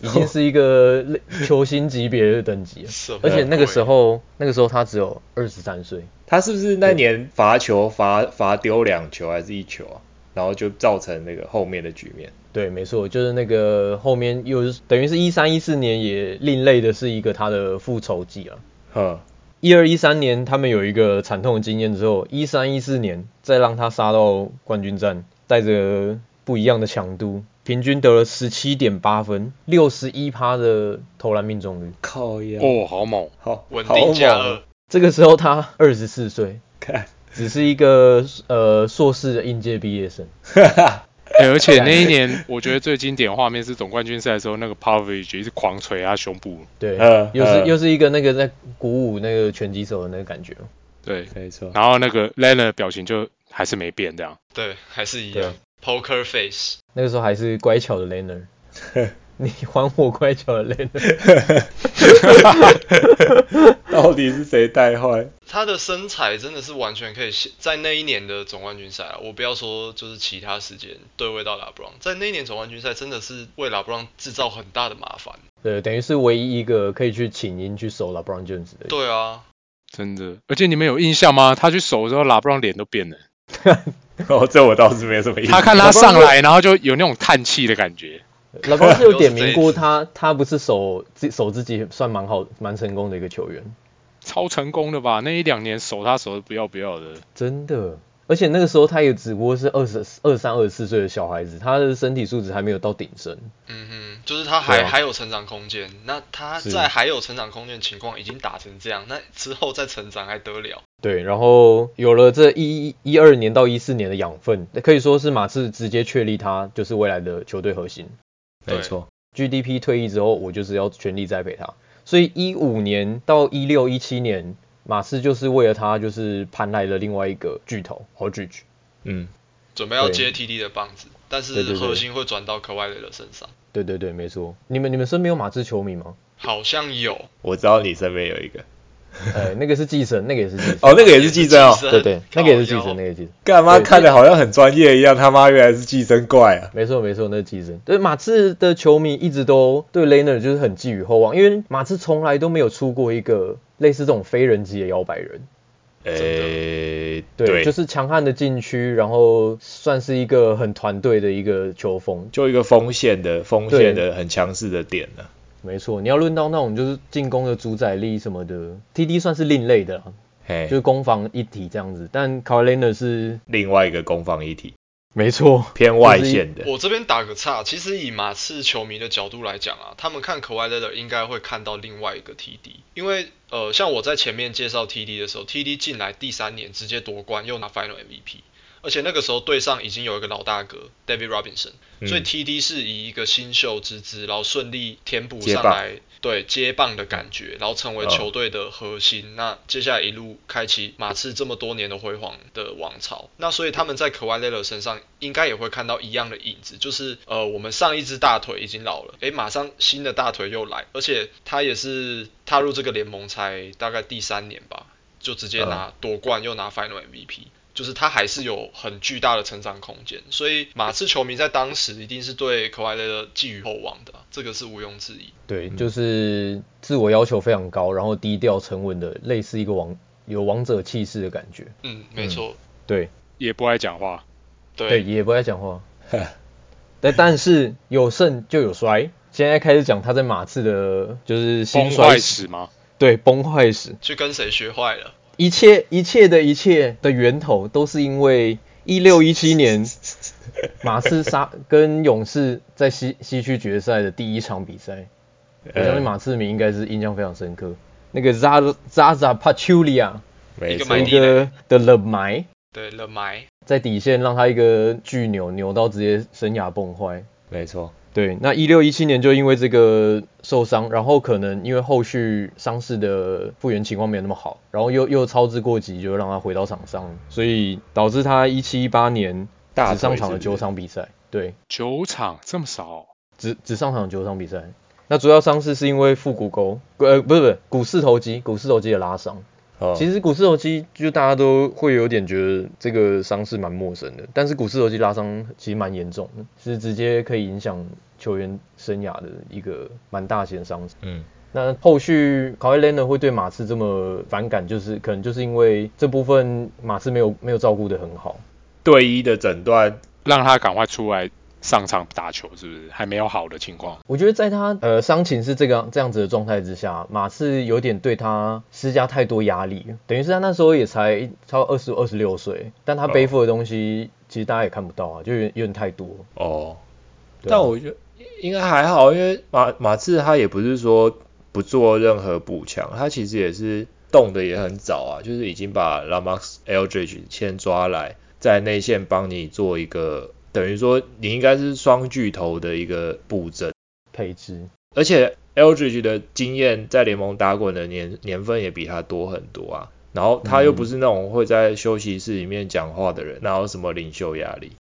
已经是一个球星级别的等级了，而且那个时候，那个时候他只有二十三岁。他是不是那年罚球罚罚丢两球还是一球啊？然后就造成那个后面的局面。对，没错，就是那个后面又等于是一三一四年也另类的是一个他的复仇记啊。呵，一二一三年他们有一个惨痛的经验之后，一三一四年再让他杀到冠军战，带着不一样的强度。平均得了十七点八分，六十一趴的投篮命中率，靠呀！哦，好猛，好稳定加二。这个时候他二十四岁，看，只是一个呃硕士的应届毕业生。而且那一年，我觉得最经典画面是总冠军赛的时候，那个 Povich 一直狂捶他胸部。对，又是又是一个那个在鼓舞那个拳击手的那个感觉。对，没错。然后那个 Leonard 表情就还是没变这样。对，还是一样。Poker face，那个时候还是乖巧的 Leonard，你还我乖巧的 Leonard，到底是谁带坏？他的身材真的是完全可以在那一年的总冠军赛啊，我不要说就是其他时间对位到拉布朗，在那一年总冠军赛真的是为拉布朗制造很大的麻烦。对，等于是唯一一个可以去请缨去守拉布朗 Jones 的。对啊，真的，而且你们有印象吗？他去守的时候，拉布朗脸都变了。哦，这我倒是没什么印象。他看他上来，然后就有那种叹气的感觉。老公是有点名过他，他不是守自守自己算蛮好、蛮成功的一个球员，超成功的吧？那一两年守他守的不要不要的，真的。而而且那个时候他也只不过是二十二三、二十四岁的小孩子，他的身体素质还没有到顶升。嗯哼，就是他还还有成长空间。那他在还有成长空间情况已经打成这样，那之后再成长还得了？对，然后有了这一一二年到一四年的养分，可以说是马刺直接确立他就是未来的球队核心。没错，GDP 退役之后，我就是要全力栽培他。所以一五年到一六一七年。马刺就是为了他，就是攀来了另外一个巨头 h o d g e 嗯，准备要接 TD 的棒子，但是核心会转到科外雷的身上。对对对，没错。你们你们身边有马刺球迷吗？好像有，我知道你身边有一个。哎，那个是寄生，那个也是寄生。哦，那个也是寄生哦。对对，那个也是寄生，那个寄生。干嘛看的好像很专业一样？他妈原来是寄生怪啊！没错没错，那是寄生。对，马刺的球迷一直都对 l e n a r 就是很寄予厚望，因为马刺从来都没有出过一个。类似这种非人级的摇摆人，诶，对，就是强悍的禁区，然后算是一个很团队的一个球风，就一个锋线的锋线的很强势的点呢。没错，你要论到那种就是进攻的主宰力什么的，TD 算是另类的，就是攻防一体这样子，但 c a r l i n a 是另外一个攻防一体。没错，偏外线的。我这边打个岔，其实以马刺球迷的角度来讲啊，他们看 k a w i l e r 应该会看到另外一个 TD，因为呃，像我在前面介绍 TD 的时候，TD 进来第三年直接夺冠，又拿 Final MVP。而且那个时候队上已经有一个老大哥 David Robinson，所以 TD 是以一个新秀之姿，然后顺利填补上来，对接棒的感觉，然后成为球队的核心。那接下来一路开启马刺这么多年的辉煌的王朝。那所以他们在 k a w i l e l r 身上应该也会看到一样的影子，就是呃我们上一只大腿已经老了，诶，马上新的大腿又来，而且他也是踏入这个联盟才大概第三年吧，就直接拿夺冠又拿 Final MVP。就是他还是有很巨大的成长空间，所以马刺球迷在当时一定是对科怀雷的寄予厚望的，这个是毋庸置疑。对，就是自我要求非常高，然后低调沉稳的，类似一个王有王者气势的感觉。嗯，没错。对，也不爱讲话。对，也不爱讲话。但，但是有胜就有衰。现在开始讲他在马刺的，就是崩坏史吗？对，崩坏史。去跟谁学坏了？一切一切的一切的源头都是因为一六一七年 马刺杀跟勇士在西西区决赛的第一场比赛，我相信马刺迷应该是印象非常深刻。那个 Zaza Zaza Pachulia，一个的 The 埋，对 The 埋，在底线让他一个巨扭扭到直接生涯崩坏。没错。对，那一六一七年就因为这个受伤，然后可能因为后续伤势的复原情况没有那么好，然后又又操之过急，就让他回到场上，所以导致他一七一八年只上场了九场比赛。对，九场这么少，只只上场九场比赛。那主要伤势是因为腹股沟，呃，不是不是，股四头肌，股四头肌的拉伤。其实股四头肌就大家都会有点觉得这个伤势蛮陌生的，但是股四头肌拉伤其实蛮严重的，是直接可以影响球员生涯的一个蛮大型的伤势。嗯，那后续考威· n 会对马刺这么反感，就是可能就是因为这部分马刺没有没有照顾的很好，队医的诊断让他赶快出来。上场打球是不是还没有好的情况？我觉得在他呃伤情是这个这样子的状态之下，马刺有点对他施加太多压力，等于是他那时候也才超二十二十六岁，但他背负的东西其实大家也看不到啊，就有点太多哦。但我觉得应该还好，因为马马刺他也不是说不做任何补强，他其实也是动的也很早啊，就是已经把 Lamarx Eldridge 先抓来，在内线帮你做一个。等于说你应该是双巨头的一个布阵配置，而且 Eldridge 的经验在联盟打滚的年年份也比他多很多啊。然后他又不是那种会在休息室里面讲话的人，哪有什么领袖压力？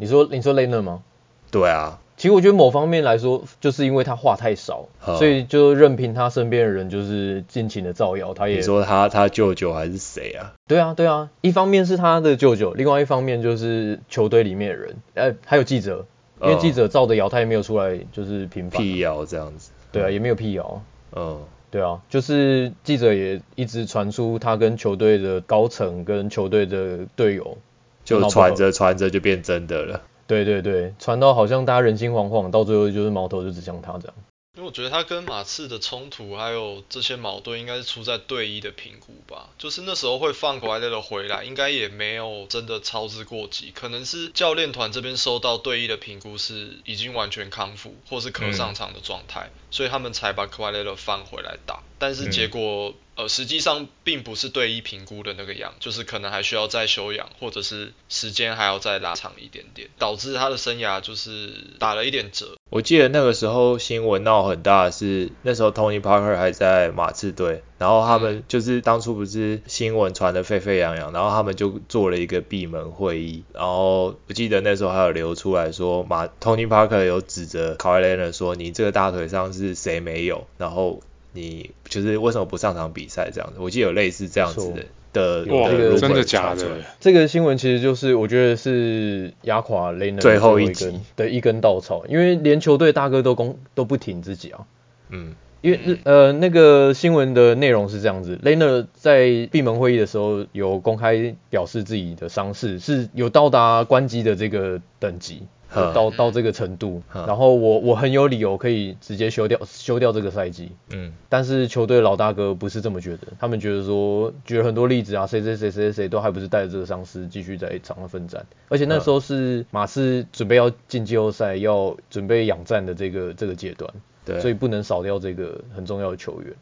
你说你说 Lena 吗？对啊。其实我觉得某方面来说，就是因为他话太少，所以就任凭他身边的人就是尽情的造谣。他也说他他舅舅还是谁啊？对啊对啊，一方面是他的舅舅，另外一方面就是球队里面的人，呃，还有记者，因为记者造的谣他也没有出来就是评判。辟谣这样子。对啊，也没有辟谣。嗯，对啊，就是记者也一直传出他跟球队的高层跟球队的队友，就传着传着就变真的了。对对对，传到好像大家人心惶惶，到最后就是矛头就指向他这样。因为我觉得他跟马刺的冲突还有这些矛盾，应该是出在队医的评估吧。就是那时候会放 k a w i 回来，应该也没有真的操之过急，可能是教练团这边收到队医的评估是已经完全康复或是可上场的状态，所以他们才把 a w i 放回来打。但是结果。呃，实际上并不是对一评估的那个样，就是可能还需要再休养，或者是时间还要再拉长一点点，导致他的生涯就是打了一点折。我记得那个时候新闻闹很大，是那时候 Tony Parker 还在马刺队，然后他们就是当初不是新闻传得沸沸扬扬，然后他们就做了一个闭门会议，然后我记得那时候还有流出来说马 Tony Parker 有指责 k a i l e n 说你这个大腿上是谁没有，然后。你就是为什么不上场比赛这样子？我记得有类似这样子的的这个真的假的？这个新闻其实就是我觉得是压垮雷纳最后一根的一根稻草，因为连球队大哥都攻都不挺自己啊。嗯，因为呃那个新闻的内容是这样子，雷纳在闭门会议的时候有公开表示自己的伤势是有到达关机的这个等级。到到这个程度，然后我我很有理由可以直接休掉休掉这个赛季。嗯，但是球队老大哥不是这么觉得，他们觉得说举了很多例子啊，谁谁谁谁谁都还不是带着这个伤势继续在场上奋战，而且那时候是马刺准备要进季后赛，要准备养战的这个这个阶段，对，所以不能少掉这个很重要的球员。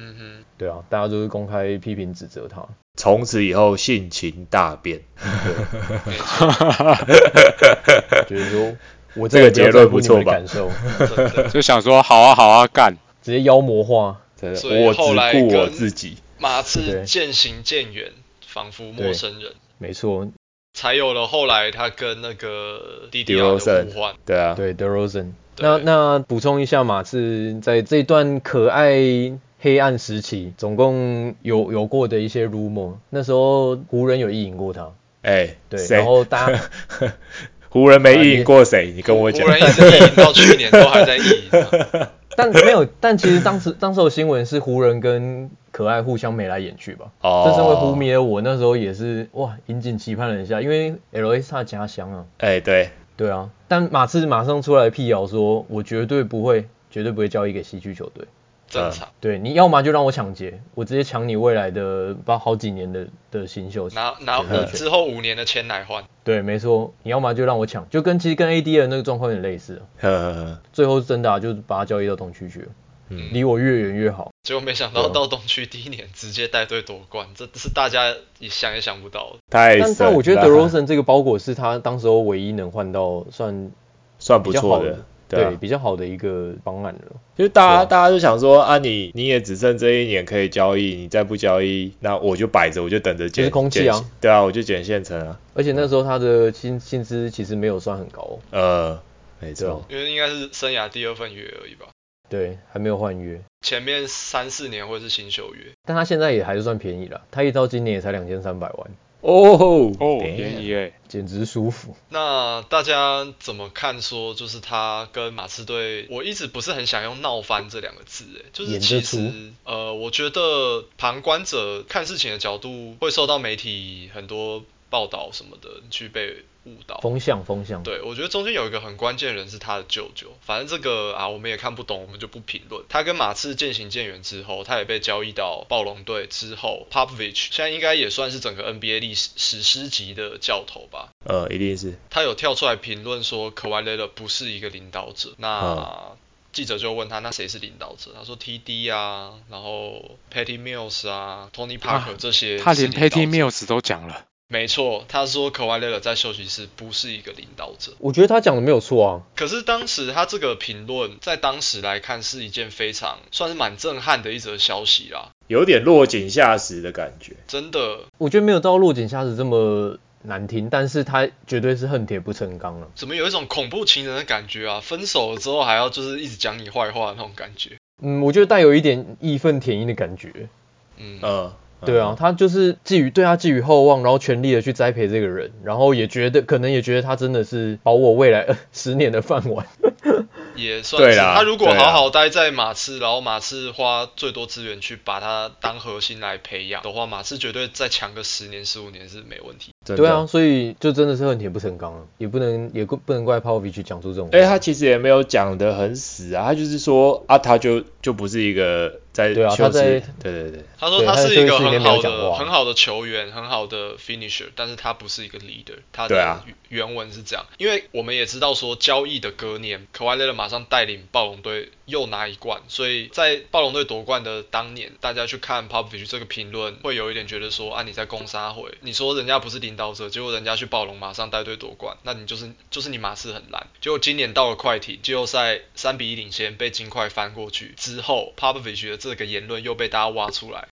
嗯哼，对啊，大家都是公开批评指责他，从此以后性情大变。就是说，我这个结论不错吧？感受，就想说，好啊，好啊，干，直接妖魔化，所以后来我自己马刺渐行渐远，仿佛陌生人。没错，才有了后来他跟那个弟弟的互换。对啊，对 d e r o z e n 那那补充一下，马刺在这段可爱。黑暗时期，总共有有过的一些 rumor，那时候湖人有意淫过他，哎，对，然后大家 湖人没意淫过谁？你跟我讲，湖人一直意淫到去年都还在意淫，但没有，但其实当时当时的新闻是湖人跟可爱互相眉来眼去吧，哦，这是为湖迷的我那时候也是哇，引颈期盼了一下，因为 L A 是他家乡啊，哎，对，对啊，但马刺马上出来辟谣说，我绝对不会，绝对不会交易给西区球队。正常，对，你要么就让我抢劫，我直接抢你未来的把好几年的的新秀，拿拿之后五年的钱来换。对，没错，你要么就让我抢，就跟其实跟 AD 的那个状况有点类似。呵呵呵。最后真的就把他交易到东区去了，嗯，离我越远越好。结果没想到到东区第一年直接带队夺冠，这是大家也想也想不到的。太但但我觉得德罗森这个包裹是他当时候唯一能换到算算不错的。对，比较好的一个方案了。就大家，大家就想说啊，你你也只剩这一年可以交易，你再不交易，那我就摆着，我就等着减。是空气啊。对啊，我就捡现成啊。而且那时候他的薪薪资其实没有算很高。呃，没错。因为应该是生涯第二份约而已吧。对，还没有换约。前面三四年会是新秀约。但他现在也还是算便宜了，他一到今年也才两千三百万。哦哦，便宜哎，简直舒服。那大家怎么看？说就是他跟马刺队，我一直不是很想用“闹翻”这两个字，哎，就是其实呃，我觉得旁观者看事情的角度会受到媒体很多报道什么的去被。误导风向风向，对我觉得中间有一个很关键的人是他的舅舅，反正这个啊我们也看不懂，我们就不评论。他跟马刺渐行渐远之后，他也被交易到暴龙队之后，Popovich 现在应该也算是整个 NBA 历史史诗级的教头吧？呃，一定是。他有跳出来评论说 k a w i l e a 不是一个领导者。那记者就问他，那谁是领导者？他说 TD 啊，然后 Patty Mills 啊，Tony Parker 这些。他连 Patty Mills 都讲了。没错，他说 k a w i l e l a 在休息室不是一个领导者。我觉得他讲的没有错啊。可是当时他这个评论，在当时来看是一件非常算是蛮震撼的一则消息啦。有点落井下石的感觉。真的，我觉得没有到落井下石这么难听，但是他绝对是恨铁不成钢了。怎么有一种恐怖情人的感觉啊？分手了之后还要就是一直讲你坏话那种感觉。嗯，我觉得带有一点义愤填膺的感觉。嗯嗯。对啊，他就是寄予对他寄予厚望，然后全力的去栽培这个人，然后也觉得可能也觉得他真的是保我未来十年的饭碗。也算是他如果好好待在马刺，然后马刺花最多资源去把他当核心来培养的话，马刺绝对再强个十年十五年是没问题。对啊，所以就真的是恨铁不成钢了，也不能也不不能怪 Povich 讲出这种。哎，他其实也没有讲的很死啊，他就是说啊，他就就不是一个在。对啊，他在对对对，他说他是一个很好的很好的球员，很好的 finisher，但是他不是一个 leader。他的原文是这样，因为我们也知道说交易的隔年 k a w i l e 马上带领暴龙队又拿一冠，所以在暴龙队夺冠的当年，大家去看 Popovich 这个评论，会有一点觉得说啊你在攻杀回，你说人家不是领导者，结果人家去暴龙马上带队夺冠，那你就是就是你马刺很烂。结果今年到了快艇季后赛三比一领先，被金块翻过去之后，Popovich 的这个言论又被大家挖出来。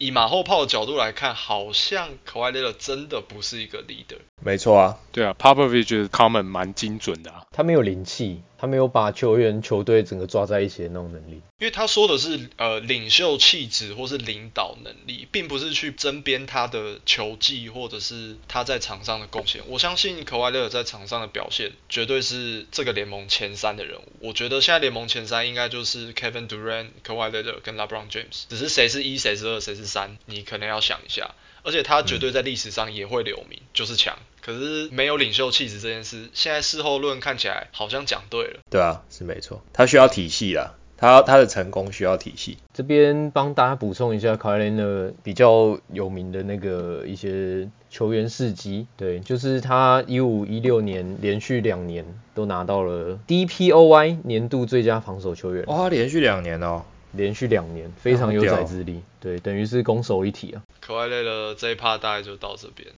以马后炮的角度来看，好像 k a w i l e 真的不是一个 leader。没错啊，对啊，Popovich 的 comment 蛮精准的啊，他没有灵气，他没有把球员球队整个抓在一起的那种能力。因为他说的是呃领袖气质或是领导能力，并不是去争边他的球技或者是他在场上的贡献。我相信 i l e 在场上的表现绝对是这个联盟前三的人物。我觉得现在联盟前三应该就是 Kevin Durant、i l e 跟 LeBron James，只是谁是一，谁是二，谁是三，你可能要想一下。而且他绝对在历史上也会留名，就是强。可是没有领袖气质这件事，现在事后论看起来好像讲对了。对啊，是没错，他需要体系啊，他他的成功需要体系。这边帮大家补充一下，卡莱的比较有名的那个一些球员事迹，对，就是他一五一六年连续两年都拿到了 DPOY 年度最佳防守球员。哇，连续两年哦。连续两年非常有宰之力，对，等于是攻守一体啊。可爱类的这一趴大概就到这边。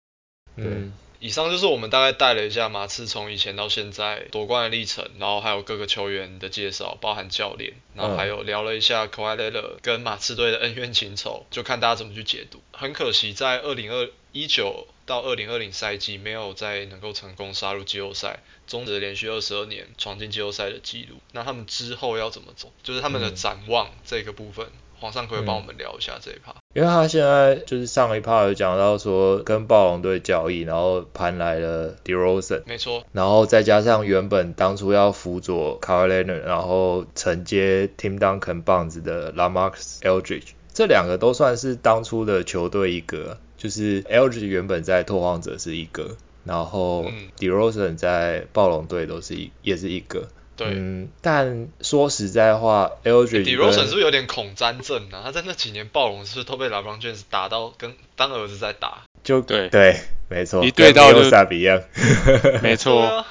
嗯，以上就是我们大概带了一下马刺从以前到现在夺冠的历程，然后还有各个球员的介绍，包含教练，然后还有聊了一下可爱类的跟马刺队的恩怨情仇，就看大家怎么去解读。很可惜，在二零二一九到二零二零赛季没有再能够成功杀入季后赛。终止连续二十二年闯进季后赛的记录，那他们之后要怎么走？就是他们的展望这个部分，皇上可以帮我们聊一下这一趴。因为他现在就是上一趴有讲到说跟暴龙队交易，然后盘来了 DeRozan，没错，然后再加上原本当初要辅佐 k a w i l e n a 然后承接 Tim Duncan 棒子的 Lamarcus Eldridge，这两个都算是当初的球队一个，就是 Eldridge 原本在拓荒者是一个。然后 d e r o s e n 在暴龙队都是一也是一个，对，但说实在话 l d r i d e r o s e n 是不是有点恐詹症啊？他在那几年暴龙是不是都被 LeBron James 打到跟当儿子在打？就对。对，没错，一对到就萨比一样，没错，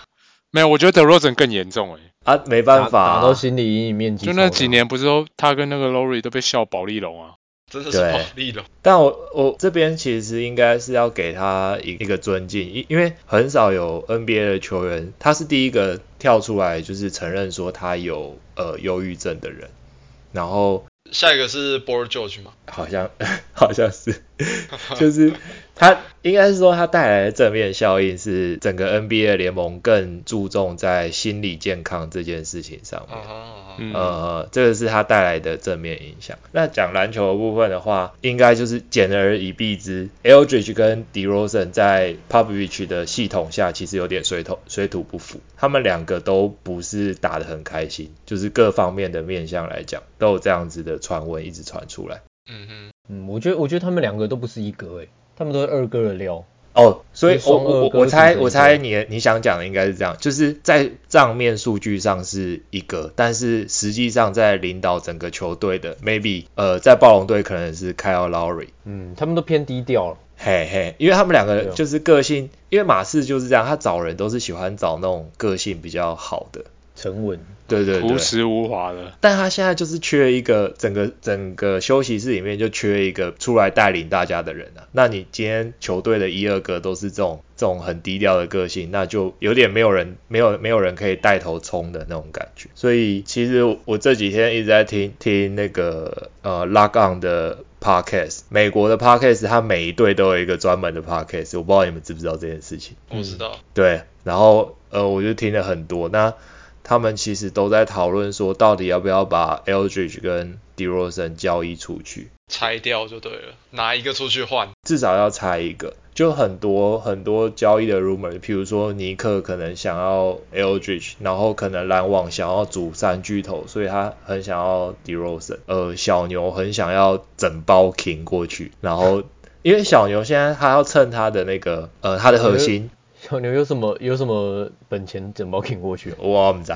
没有，我觉得 d e r o s e n 更严重哎，啊，没办法，打到心理阴影面积，就那几年不是说他跟那个 Lori 都被笑保利龙啊？真的是保利龙，但我我这边其实应该是要给他一一个尊敬，因因为很少有 NBA 的球员，他是第一个跳出来就是承认说他有呃忧郁症的人，然后下一个是 b o r George 吗？好像 好像是，就是他应该是说他带来的正面效应是整个 NBA 联盟更注重在心理健康这件事情上面。呃，这个是他带来的正面影响。那讲篮球的部分的话，应该就是简而以蔽之，Eldridge 跟 DeRozan 在 Popovich 的系统下，其实有点水土水土不服。他们两个都不是打得很开心，就是各方面的面向来讲，都有这样子的传闻一直传出来。嗯哼，嗯，我觉得我觉得他们两个都不是一哥诶，他们都是二哥的料。哦，所以我我我猜我猜你你想讲的应该是这样，就是在账面数据上是一个，但是实际上在领导整个球队的，maybe 呃在暴龙队可能是 Kyle Lowry，嗯，他们都偏低调了，嘿嘿，因为他们两个就是个性，因为马刺就是这样，他找人都是喜欢找那种个性比较好的。沉稳，对对对，朴实无华的。但他现在就是缺一个，整个整个休息室里面就缺一个出来带领大家的人啊。那你今天球队的一二个都是这种这种很低调的个性，那就有点没有人没有没有人可以带头冲的那种感觉。所以其实我这几天一直在听听那个呃 Lock On 的 Podcast，美国的 Podcast，他每一队都有一个专门的 Podcast，我不知道你们知不知道这件事情。不知道。对，然后呃我就听了很多那。他们其实都在讨论说，到底要不要把 Eldridge 跟 DeRozan 交易出去，拆掉就对了，拿一个出去换，至少要拆一个。就很多很多交易的 rumor，譬如说尼克可能想要 Eldridge，然后可能篮网想要组三巨头，所以他很想要 DeRozan。呃，小牛很想要整包 King 过去，然后因为小牛现在他要蹭他的那个呃他的核心。小牛有什么有什么本钱整包挺过去？我唔知，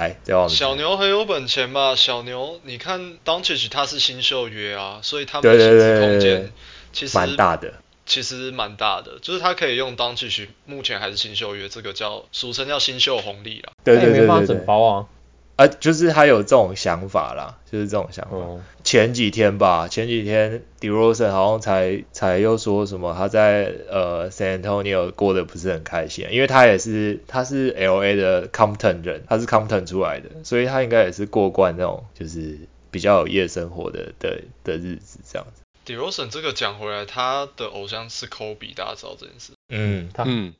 小牛很有本钱吧？小牛，你看 d o n c h 他是新秀约啊，所以他们的薪资空间其实蛮大的。其实蛮大的，就是他可以用 d o n c h 目前还是新秀约，这个叫俗称叫新秀红利啦。对对对对整包啊。啊，就是他有这种想法啦，就是这种想法。前几天吧，前几天 d e r o s e n 好像才才又说什么，他在呃 San Antonio 过得不是很开心，因为他也是他是 LA 的 Compton 人，他是 Compton 出来的，所以他应该也是过惯那种就是比较有夜生活的的的日子这样子。d e r o s e n 这个讲回来，他的偶像是 Kobe，大家知道这件事。嗯，他嗯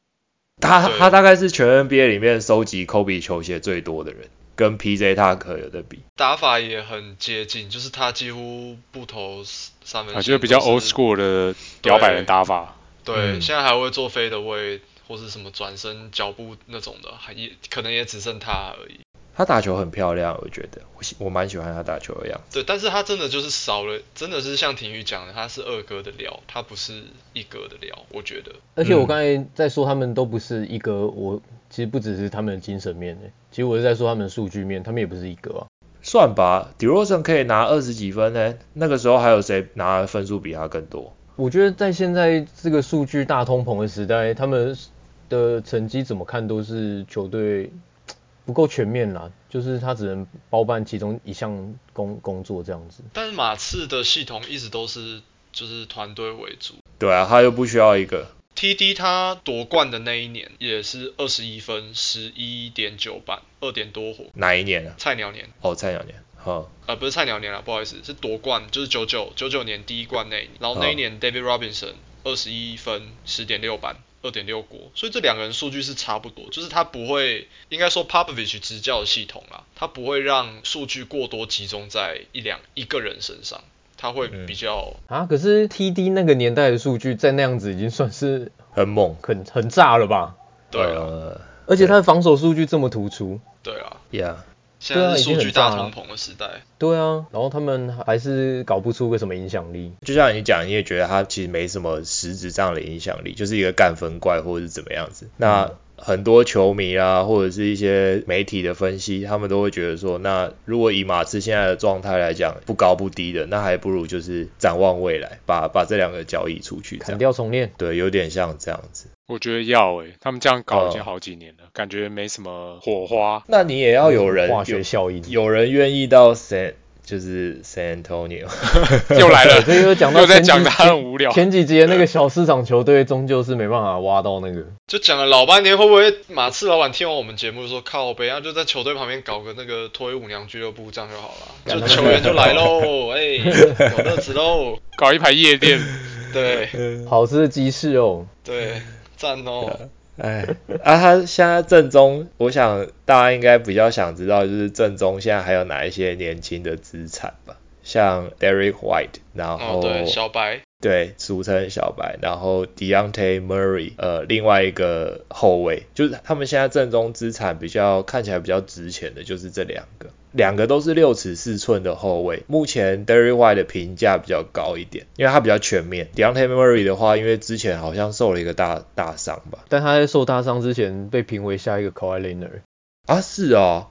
他他大概是全 NBA 里面收集 Kobe 球鞋最多的人。跟 PJ 塔克有的比，打法也很接近，就是他几乎不投三分，就比较 old school 的摇摆人打法。对，现在还会做飞的位或是什么转身脚步那种的，还也可能也只剩他而已。他打球很漂亮，我觉得我喜我蛮喜欢他打球的样子。对，但是他真的就是少了，真的是像廷宇讲的，他是二哥的料，他不是一哥的料，我觉得。而且我刚才在说他们都不是一哥，我其实不只是他们的精神面诶，其实我是在说他们的数据面，他们也不是一哥啊。算吧 d e r o s e n 可以拿二十几分呢，那个时候还有谁拿分数比他更多？我觉得在现在这个数据大通膨的时代，他们的成绩怎么看都是球队。不够全面啦，就是他只能包办其中一项工工作这样子。但是马刺的系统一直都是就是团队为主。对啊，他又不需要一个。TD 他夺冠的那一年也是二十一分，十一点九板，二点多火。哪一年啊？菜鸟年。哦，菜鸟年。好。呃，不是菜鸟年了，不好意思，是夺冠，就是九九九九年第一冠那一年，然后那一年 David Robinson 二十一分，十点六板。二点六国，所以这两个人数据是差不多，就是他不会，应该说 Popovich 执教的系统啦，他不会让数据过多集中在一两一个人身上，他会比较啊。可是 TD 那个年代的数据在那样子已经算是很猛、很很炸了吧？对啊，而且他的防守数据这么突出。对啊，Yeah。现在是数据大通膨的时代。对啊，然后他们还是搞不出个什么影响力。就像你讲，你也觉得他其实没什么实质上的影响力，就是一个干分怪或者是怎么样子。那很多球迷啊，或者是一些媒体的分析，他们都会觉得说，那如果以马刺现在的状态来讲，不高不低的，那还不如就是展望未来，把把这两个交易出去，砍掉重练。对，有点像这样子。我觉得要诶，他们这样搞已经好几年了，感觉没什么火花。那你也要有人化学效应，有人愿意到 San 就是 San Antonio 又来了，这又讲到在讲他很无聊。前几节那个小市场球队终究是没办法挖到那个，就讲了老半天，会不会马刺老板听完我们节目说靠北啊，就在球队旁边搞个那个脱衣舞娘俱乐部这样就好了，就球员就来喽，哎，有乐子喽，搞一排夜店，对，好吃的鸡翅哦，对。赞哦！哎，啊，他现在正中，我想大家应该比较想知道，就是正中现在还有哪一些年轻的资产吧？像 Eric White，然后对小白，对，俗称小白，然后 Deontay Murray，呃，另外一个后卫，就是他们现在正中资产比较看起来比较值钱的，就是这两个。两个都是六尺四寸的后卫，目前 Derry White 的评价比较高一点，因为他比较全面。Deontay Murray 的话，因为之前好像受了一个大大伤吧，但他在受大伤之前被评为下一个 Kawhi Leonard。啊，是啊，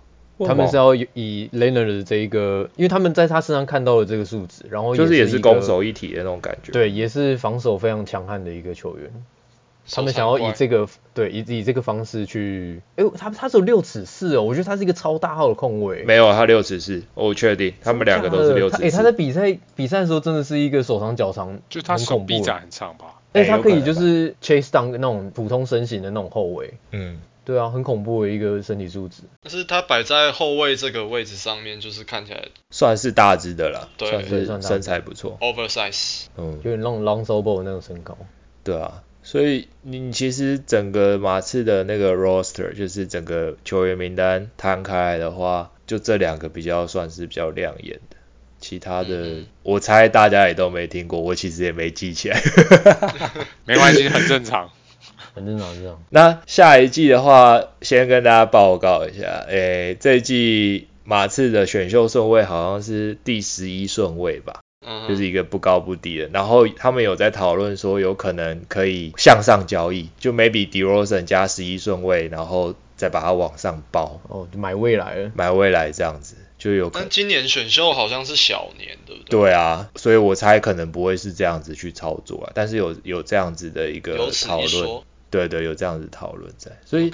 他们是要以 Leonard 的这一个，因为他们在他身上看到了这个数值，然后就是也是攻守一体的那种感觉。对，也是防守非常强悍的一个球员。他们想要以这个对以以这个方式去，哎，他他只有六尺四哦，我觉得他是一个超大号的控卫。没有，他六尺四，我确定，他们两个都是六尺四。哎，他在比赛比赛的时候真的是一个手长脚长，就他手臂展很长吧？哎，他可以就是 chase down 那种普通身形的那种后卫。嗯，对啊，很恐怖的一个身体素质。但是他摆在后卫这个位置上面，就是看起来算是大只的了，算是身材不错，oversize，嗯，有点那种 long s o b o 那种身高。对啊。所以你其实整个马刺的那个 roster，就是整个球员名单摊开来的话，就这两个比较算是比较亮眼的，其他的我猜大家也都没听过，我其实也没记起来。没关系，很正常，很正常，这样。那下一季的话，先跟大家报告一下，诶，这一季马刺的选秀顺位好像是第十一顺位吧？就是一个不高不低的。然后他们有在讨论说，有可能可以向上交易，就 maybe d e r o s e n 加十一顺位，然后再把它往上报。哦，买未来了，买未来这样子就有。但今年选秀好像是小年，对不对？对啊，所以我猜可能不会是这样子去操作啊。但是有有这样子的一个讨论，对对，有这样子讨论在。所以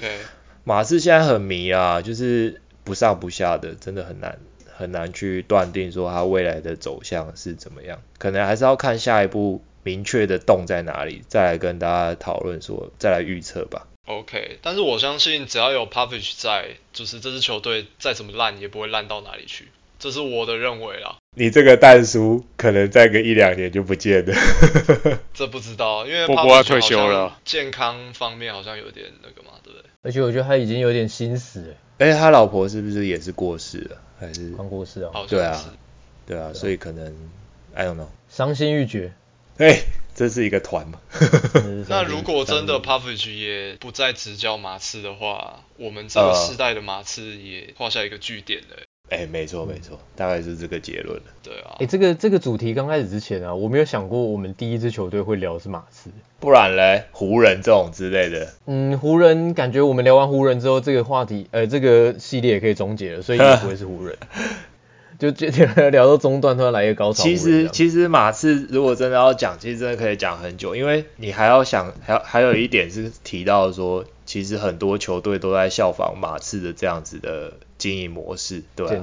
马刺现在很迷啊，就是不上不下的，真的很难。很难去断定说他未来的走向是怎么样，可能还是要看下一步明确的洞在哪里，再来跟大家讨论说，再来预测吧。OK，但是我相信只要有 p u b l i s h 在，就是这支球队再怎么烂也不会烂到哪里去，这是我的认为啦。你这个蛋叔可能再个一两年就不见了。这不知道，因为波波要退休了，健康方面好像有点那个嘛，对不对？而且我觉得他已经有点心死。哎，他老婆是不是也是过世了？还是刚过世啊？对啊，对啊，所以可能 I don't know，伤心欲绝。哎，这是一个团嘛？那如果真的 p f f i c 也不再执教马刺的话，我们这个世代的马刺也画下一个句点了。哎，没错没错，大概是这个结论了。对啊。哎，这个这个主题刚开始之前啊，我没有想过我们第一支球队会聊是马刺，不然嘞，湖人这种之类的。嗯，湖人感觉我们聊完湖人之后，这个话题呃这个系列也可以终结了，所以也不会是湖人。就 就聊到中段，突然来一个高潮。其实其实马刺如果真的要讲，其实真的可以讲很久，因为你还要想，还还有一点是提到说，其实很多球队都在效仿马刺的这样子的。经营模式，对，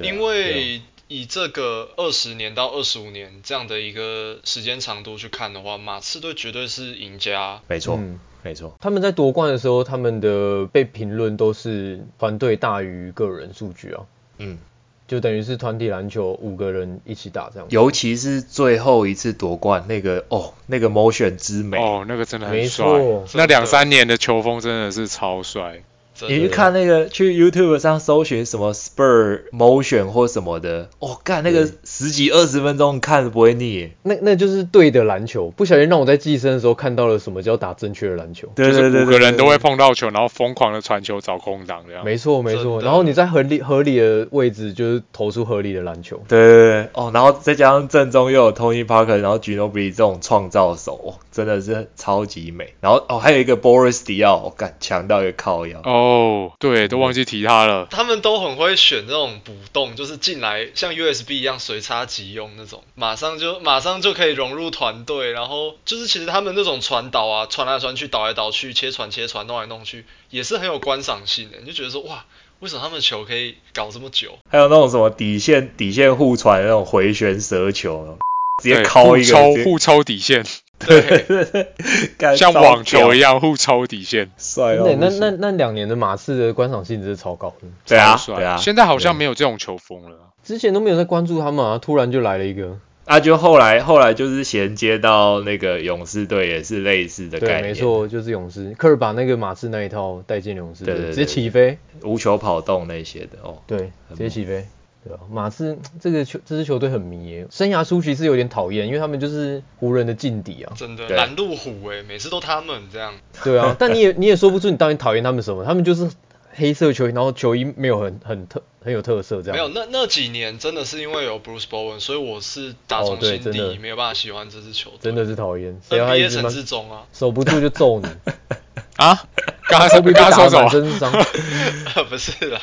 因为以这个二十年到二十五年这样的一个时间长度去看的话，马刺队绝对是赢家。没错，没错。他们在夺冠的时候，他们的被评论都是团队大于个人数据啊。嗯，就等于是团体篮球五个人一起打这样。尤其是最后一次夺冠那个哦，那个某选之美哦，那个真的很帅。那两三年的球风真的是超帅。你去看那个去 YouTube 上搜寻什么 Spur Motion 或什么的，哦，干那个十几二十分钟看不会腻。那那就是对的篮球，不小心让我在寄生的时候看到了什么叫打正确的篮球。对对对，五个人都会碰到球，然后疯狂的传球找空档这样。没错没错，然后你在合理合理的位置就是投出合理的篮球。对对对，哦，然后再加上正中又有 Tony Parker，然后 Ginobili 这种创造手，哦，真的是超级美。然后哦，还有一个 Boris Diaw，我干强到一个靠腰。哦，对，都忘记提他了。他们都很会选这种补洞，就是进来像 USB 一样随插即用那种，马上就马上就可以融入团队。然后就是其实他们那种传导啊，传来传去，导来导去，切传切传，弄来弄去，也是很有观赏性的。你就觉得说哇，为什么他们球可以搞这么久？还有那种什么底线底线互传那种回旋蛇球，直接敲一个互抽互抽底线。对，像网球一样互抽底线，帅哦！那那那两年的马刺的观赏性真是超高，对啊，对啊。现在好像没有这种球风了，之前都没有在关注他们啊，突然就来了一个。啊，就后来后来就是衔接到那个勇士队也是类似的概念，没错，就是勇士，科尔把那个马刺那一套带进勇士，对对，直接起飞，无球跑动那些的哦，对，直接起飞。对啊，马刺这个球这支球队很迷耶，生涯初期是有点讨厌，因为他们就是湖人的劲敌啊，真的拦路虎哎，每次都他们这样。对啊，但你也你也说不出你到底讨厌他们什么，他们就是黑色球衣，然后球衣没有很很特很有特色这样。没有，那那几年真的是因为有 Bruce Bowen，所以我是打从心底没有办法喜欢这支球队，真的是讨厌。NBA 城之中啊，守不住就揍你 啊！刚才说被打手手，真伤。不是啦，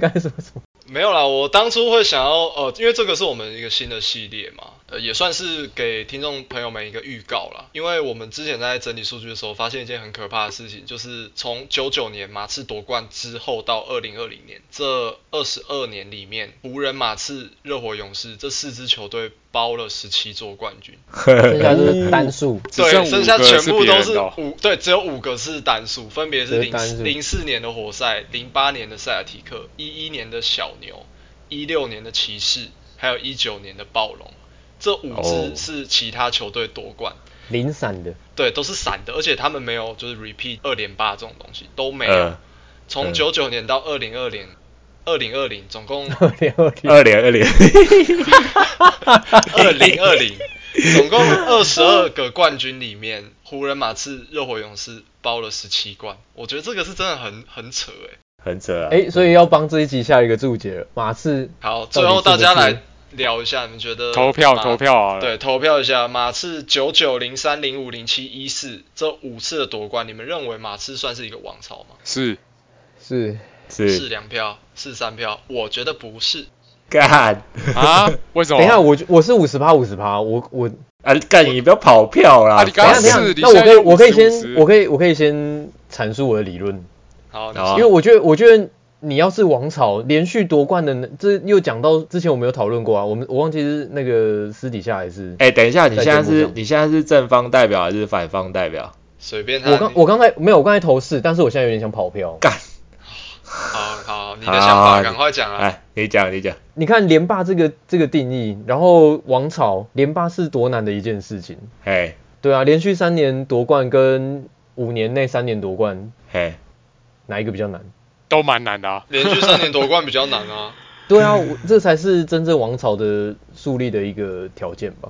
刚才说什么？没有啦，我当初会想要，呃，因为这个是我们一个新的系列嘛，呃，也算是给听众朋友们一个预告啦。因为我们之前在整理数据的时候，发现一件很可怕的事情，就是从九九年马刺夺冠之后到二零二零年这二十二年里面，湖人、马刺、热火、勇士这四支球队包了十七座冠军，剩下是单数，对，剩下全部都是五，对，只有五个是单数，分别是零零四年的活塞、零八年的塞尔提克、一一年的小。牛，一六年的骑士，还有一九年的暴龙，这五支是其他球队夺冠，零散的，对，都是散的，而且他们没有就是 repeat 二连霸这种东西都没有。从九九年到二零二零，二零二零总共 二零二零。二零二零，二零二零总共二十二个冠军里面，湖人、马刺、热火、勇士包了十七冠，我觉得这个是真的很很扯哎。很扯啊！哎，所以要帮这一集下一个注解了。马刺好，最后大家来聊一下，你们觉得投票投票啊？对，投票一下马刺九九零三零五零七一四这五次的夺冠，你们认为马刺算是一个王朝吗？是是是是两票是三票，我觉得不是。干啊？为什么？等一下，我我是五十趴五十趴，我我啊干你不要跑票啦！你刚刚是，那我可以我可以先我可以我可以先阐述我的理论。好，因为我觉得我觉得你要是王朝连续夺冠的，这又讲到之前我们有讨论过啊，我们我忘记是那个私底下还是哎，等一下，你现在是你现在是正方代表还是反方代表？随便。我刚我刚才没有，我刚才投是，但是我现在有点想跑票。干。好好，你的想法赶快讲啊！哎，你讲你讲。你看连霸这个这个定义，然后王朝连霸是多难的一件事情。哎，对啊，连续三年夺冠跟五年内三年夺冠，嘿，哪一个比较难？都蛮难的啊。连续三年夺冠比较难啊。对啊，这才是真正王朝的树立的一个条件吧。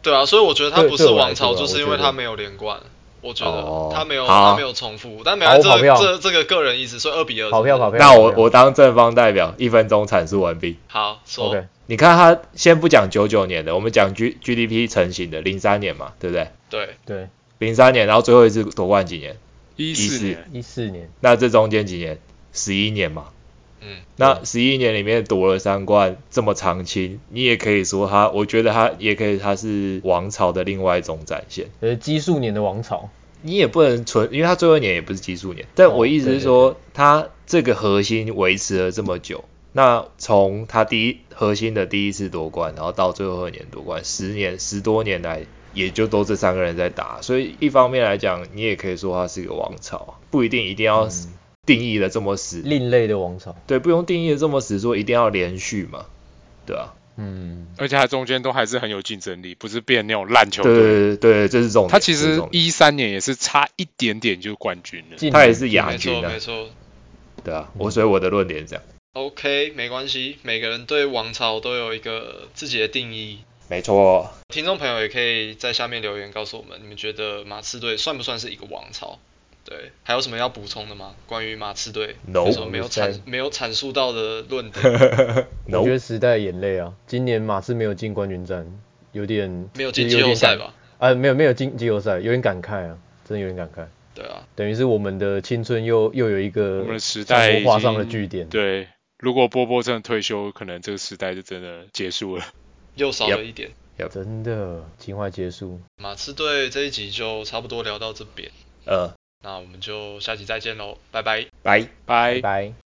对啊，所以我觉得他不是王朝，就是因为他没有连冠。我觉得他没有他没有重复，但没有这这这个个人意思，所以二比二跑票跑票。那我我当正方代表，一分钟阐述完毕。好，说。你看他先不讲九九年的，我们讲 G G D P 成型的零三年嘛，对不对？对对。零三年，然后最后一次夺冠几年？一四年。一四年。那这中间几年？十一年嘛。嗯。那十一年里面夺了三冠，这么长青，你也可以说他，我觉得他也可以，他是王朝的另外一种展现。呃，奇数年的王朝。你也不能纯，因为他最后一年也不是奇数年。但我意思是说，他这个核心维持了这么久，那从他第一核心的第一次夺冠，然后到最后一年夺冠，十年十多年来，也就都这三个人在打。所以一方面来讲，你也可以说他是一个王朝，不一定一定要定义的这么死。另类的王朝。对，不用定义的这么死，说一定要连续嘛，对啊。嗯，而且它中间都还是很有竞争力，不是变那种烂球队。对对对，这是这种。他其实一三年也是差一点点就冠军了，他也是亚军啊。没错，没错。对啊，我所以我的论点是这样。OK，没关系，每个人对王朝都有一个自己的定义。没错。听众朋友也可以在下面留言告诉我们，你们觉得马刺队算不算是一个王朝？对，还有什么要补充的吗？关于马刺队有什么没有阐没有阐述到的论点？我觉得时代眼泪啊，今年马刺没有进冠军战，有点没有进季后赛吧？啊，没有没有进季后赛，有点感慨啊，真的有点感慨。对啊，等于是我们的青春又又有一个我们的时代画上了句点。对，如果波波真的退休，可能这个时代就真的结束了，又少了一点。真的，情怀结束。马刺队这一集就差不多聊到这边。呃。那我们就下期再见喽，拜拜，拜。拜。拜。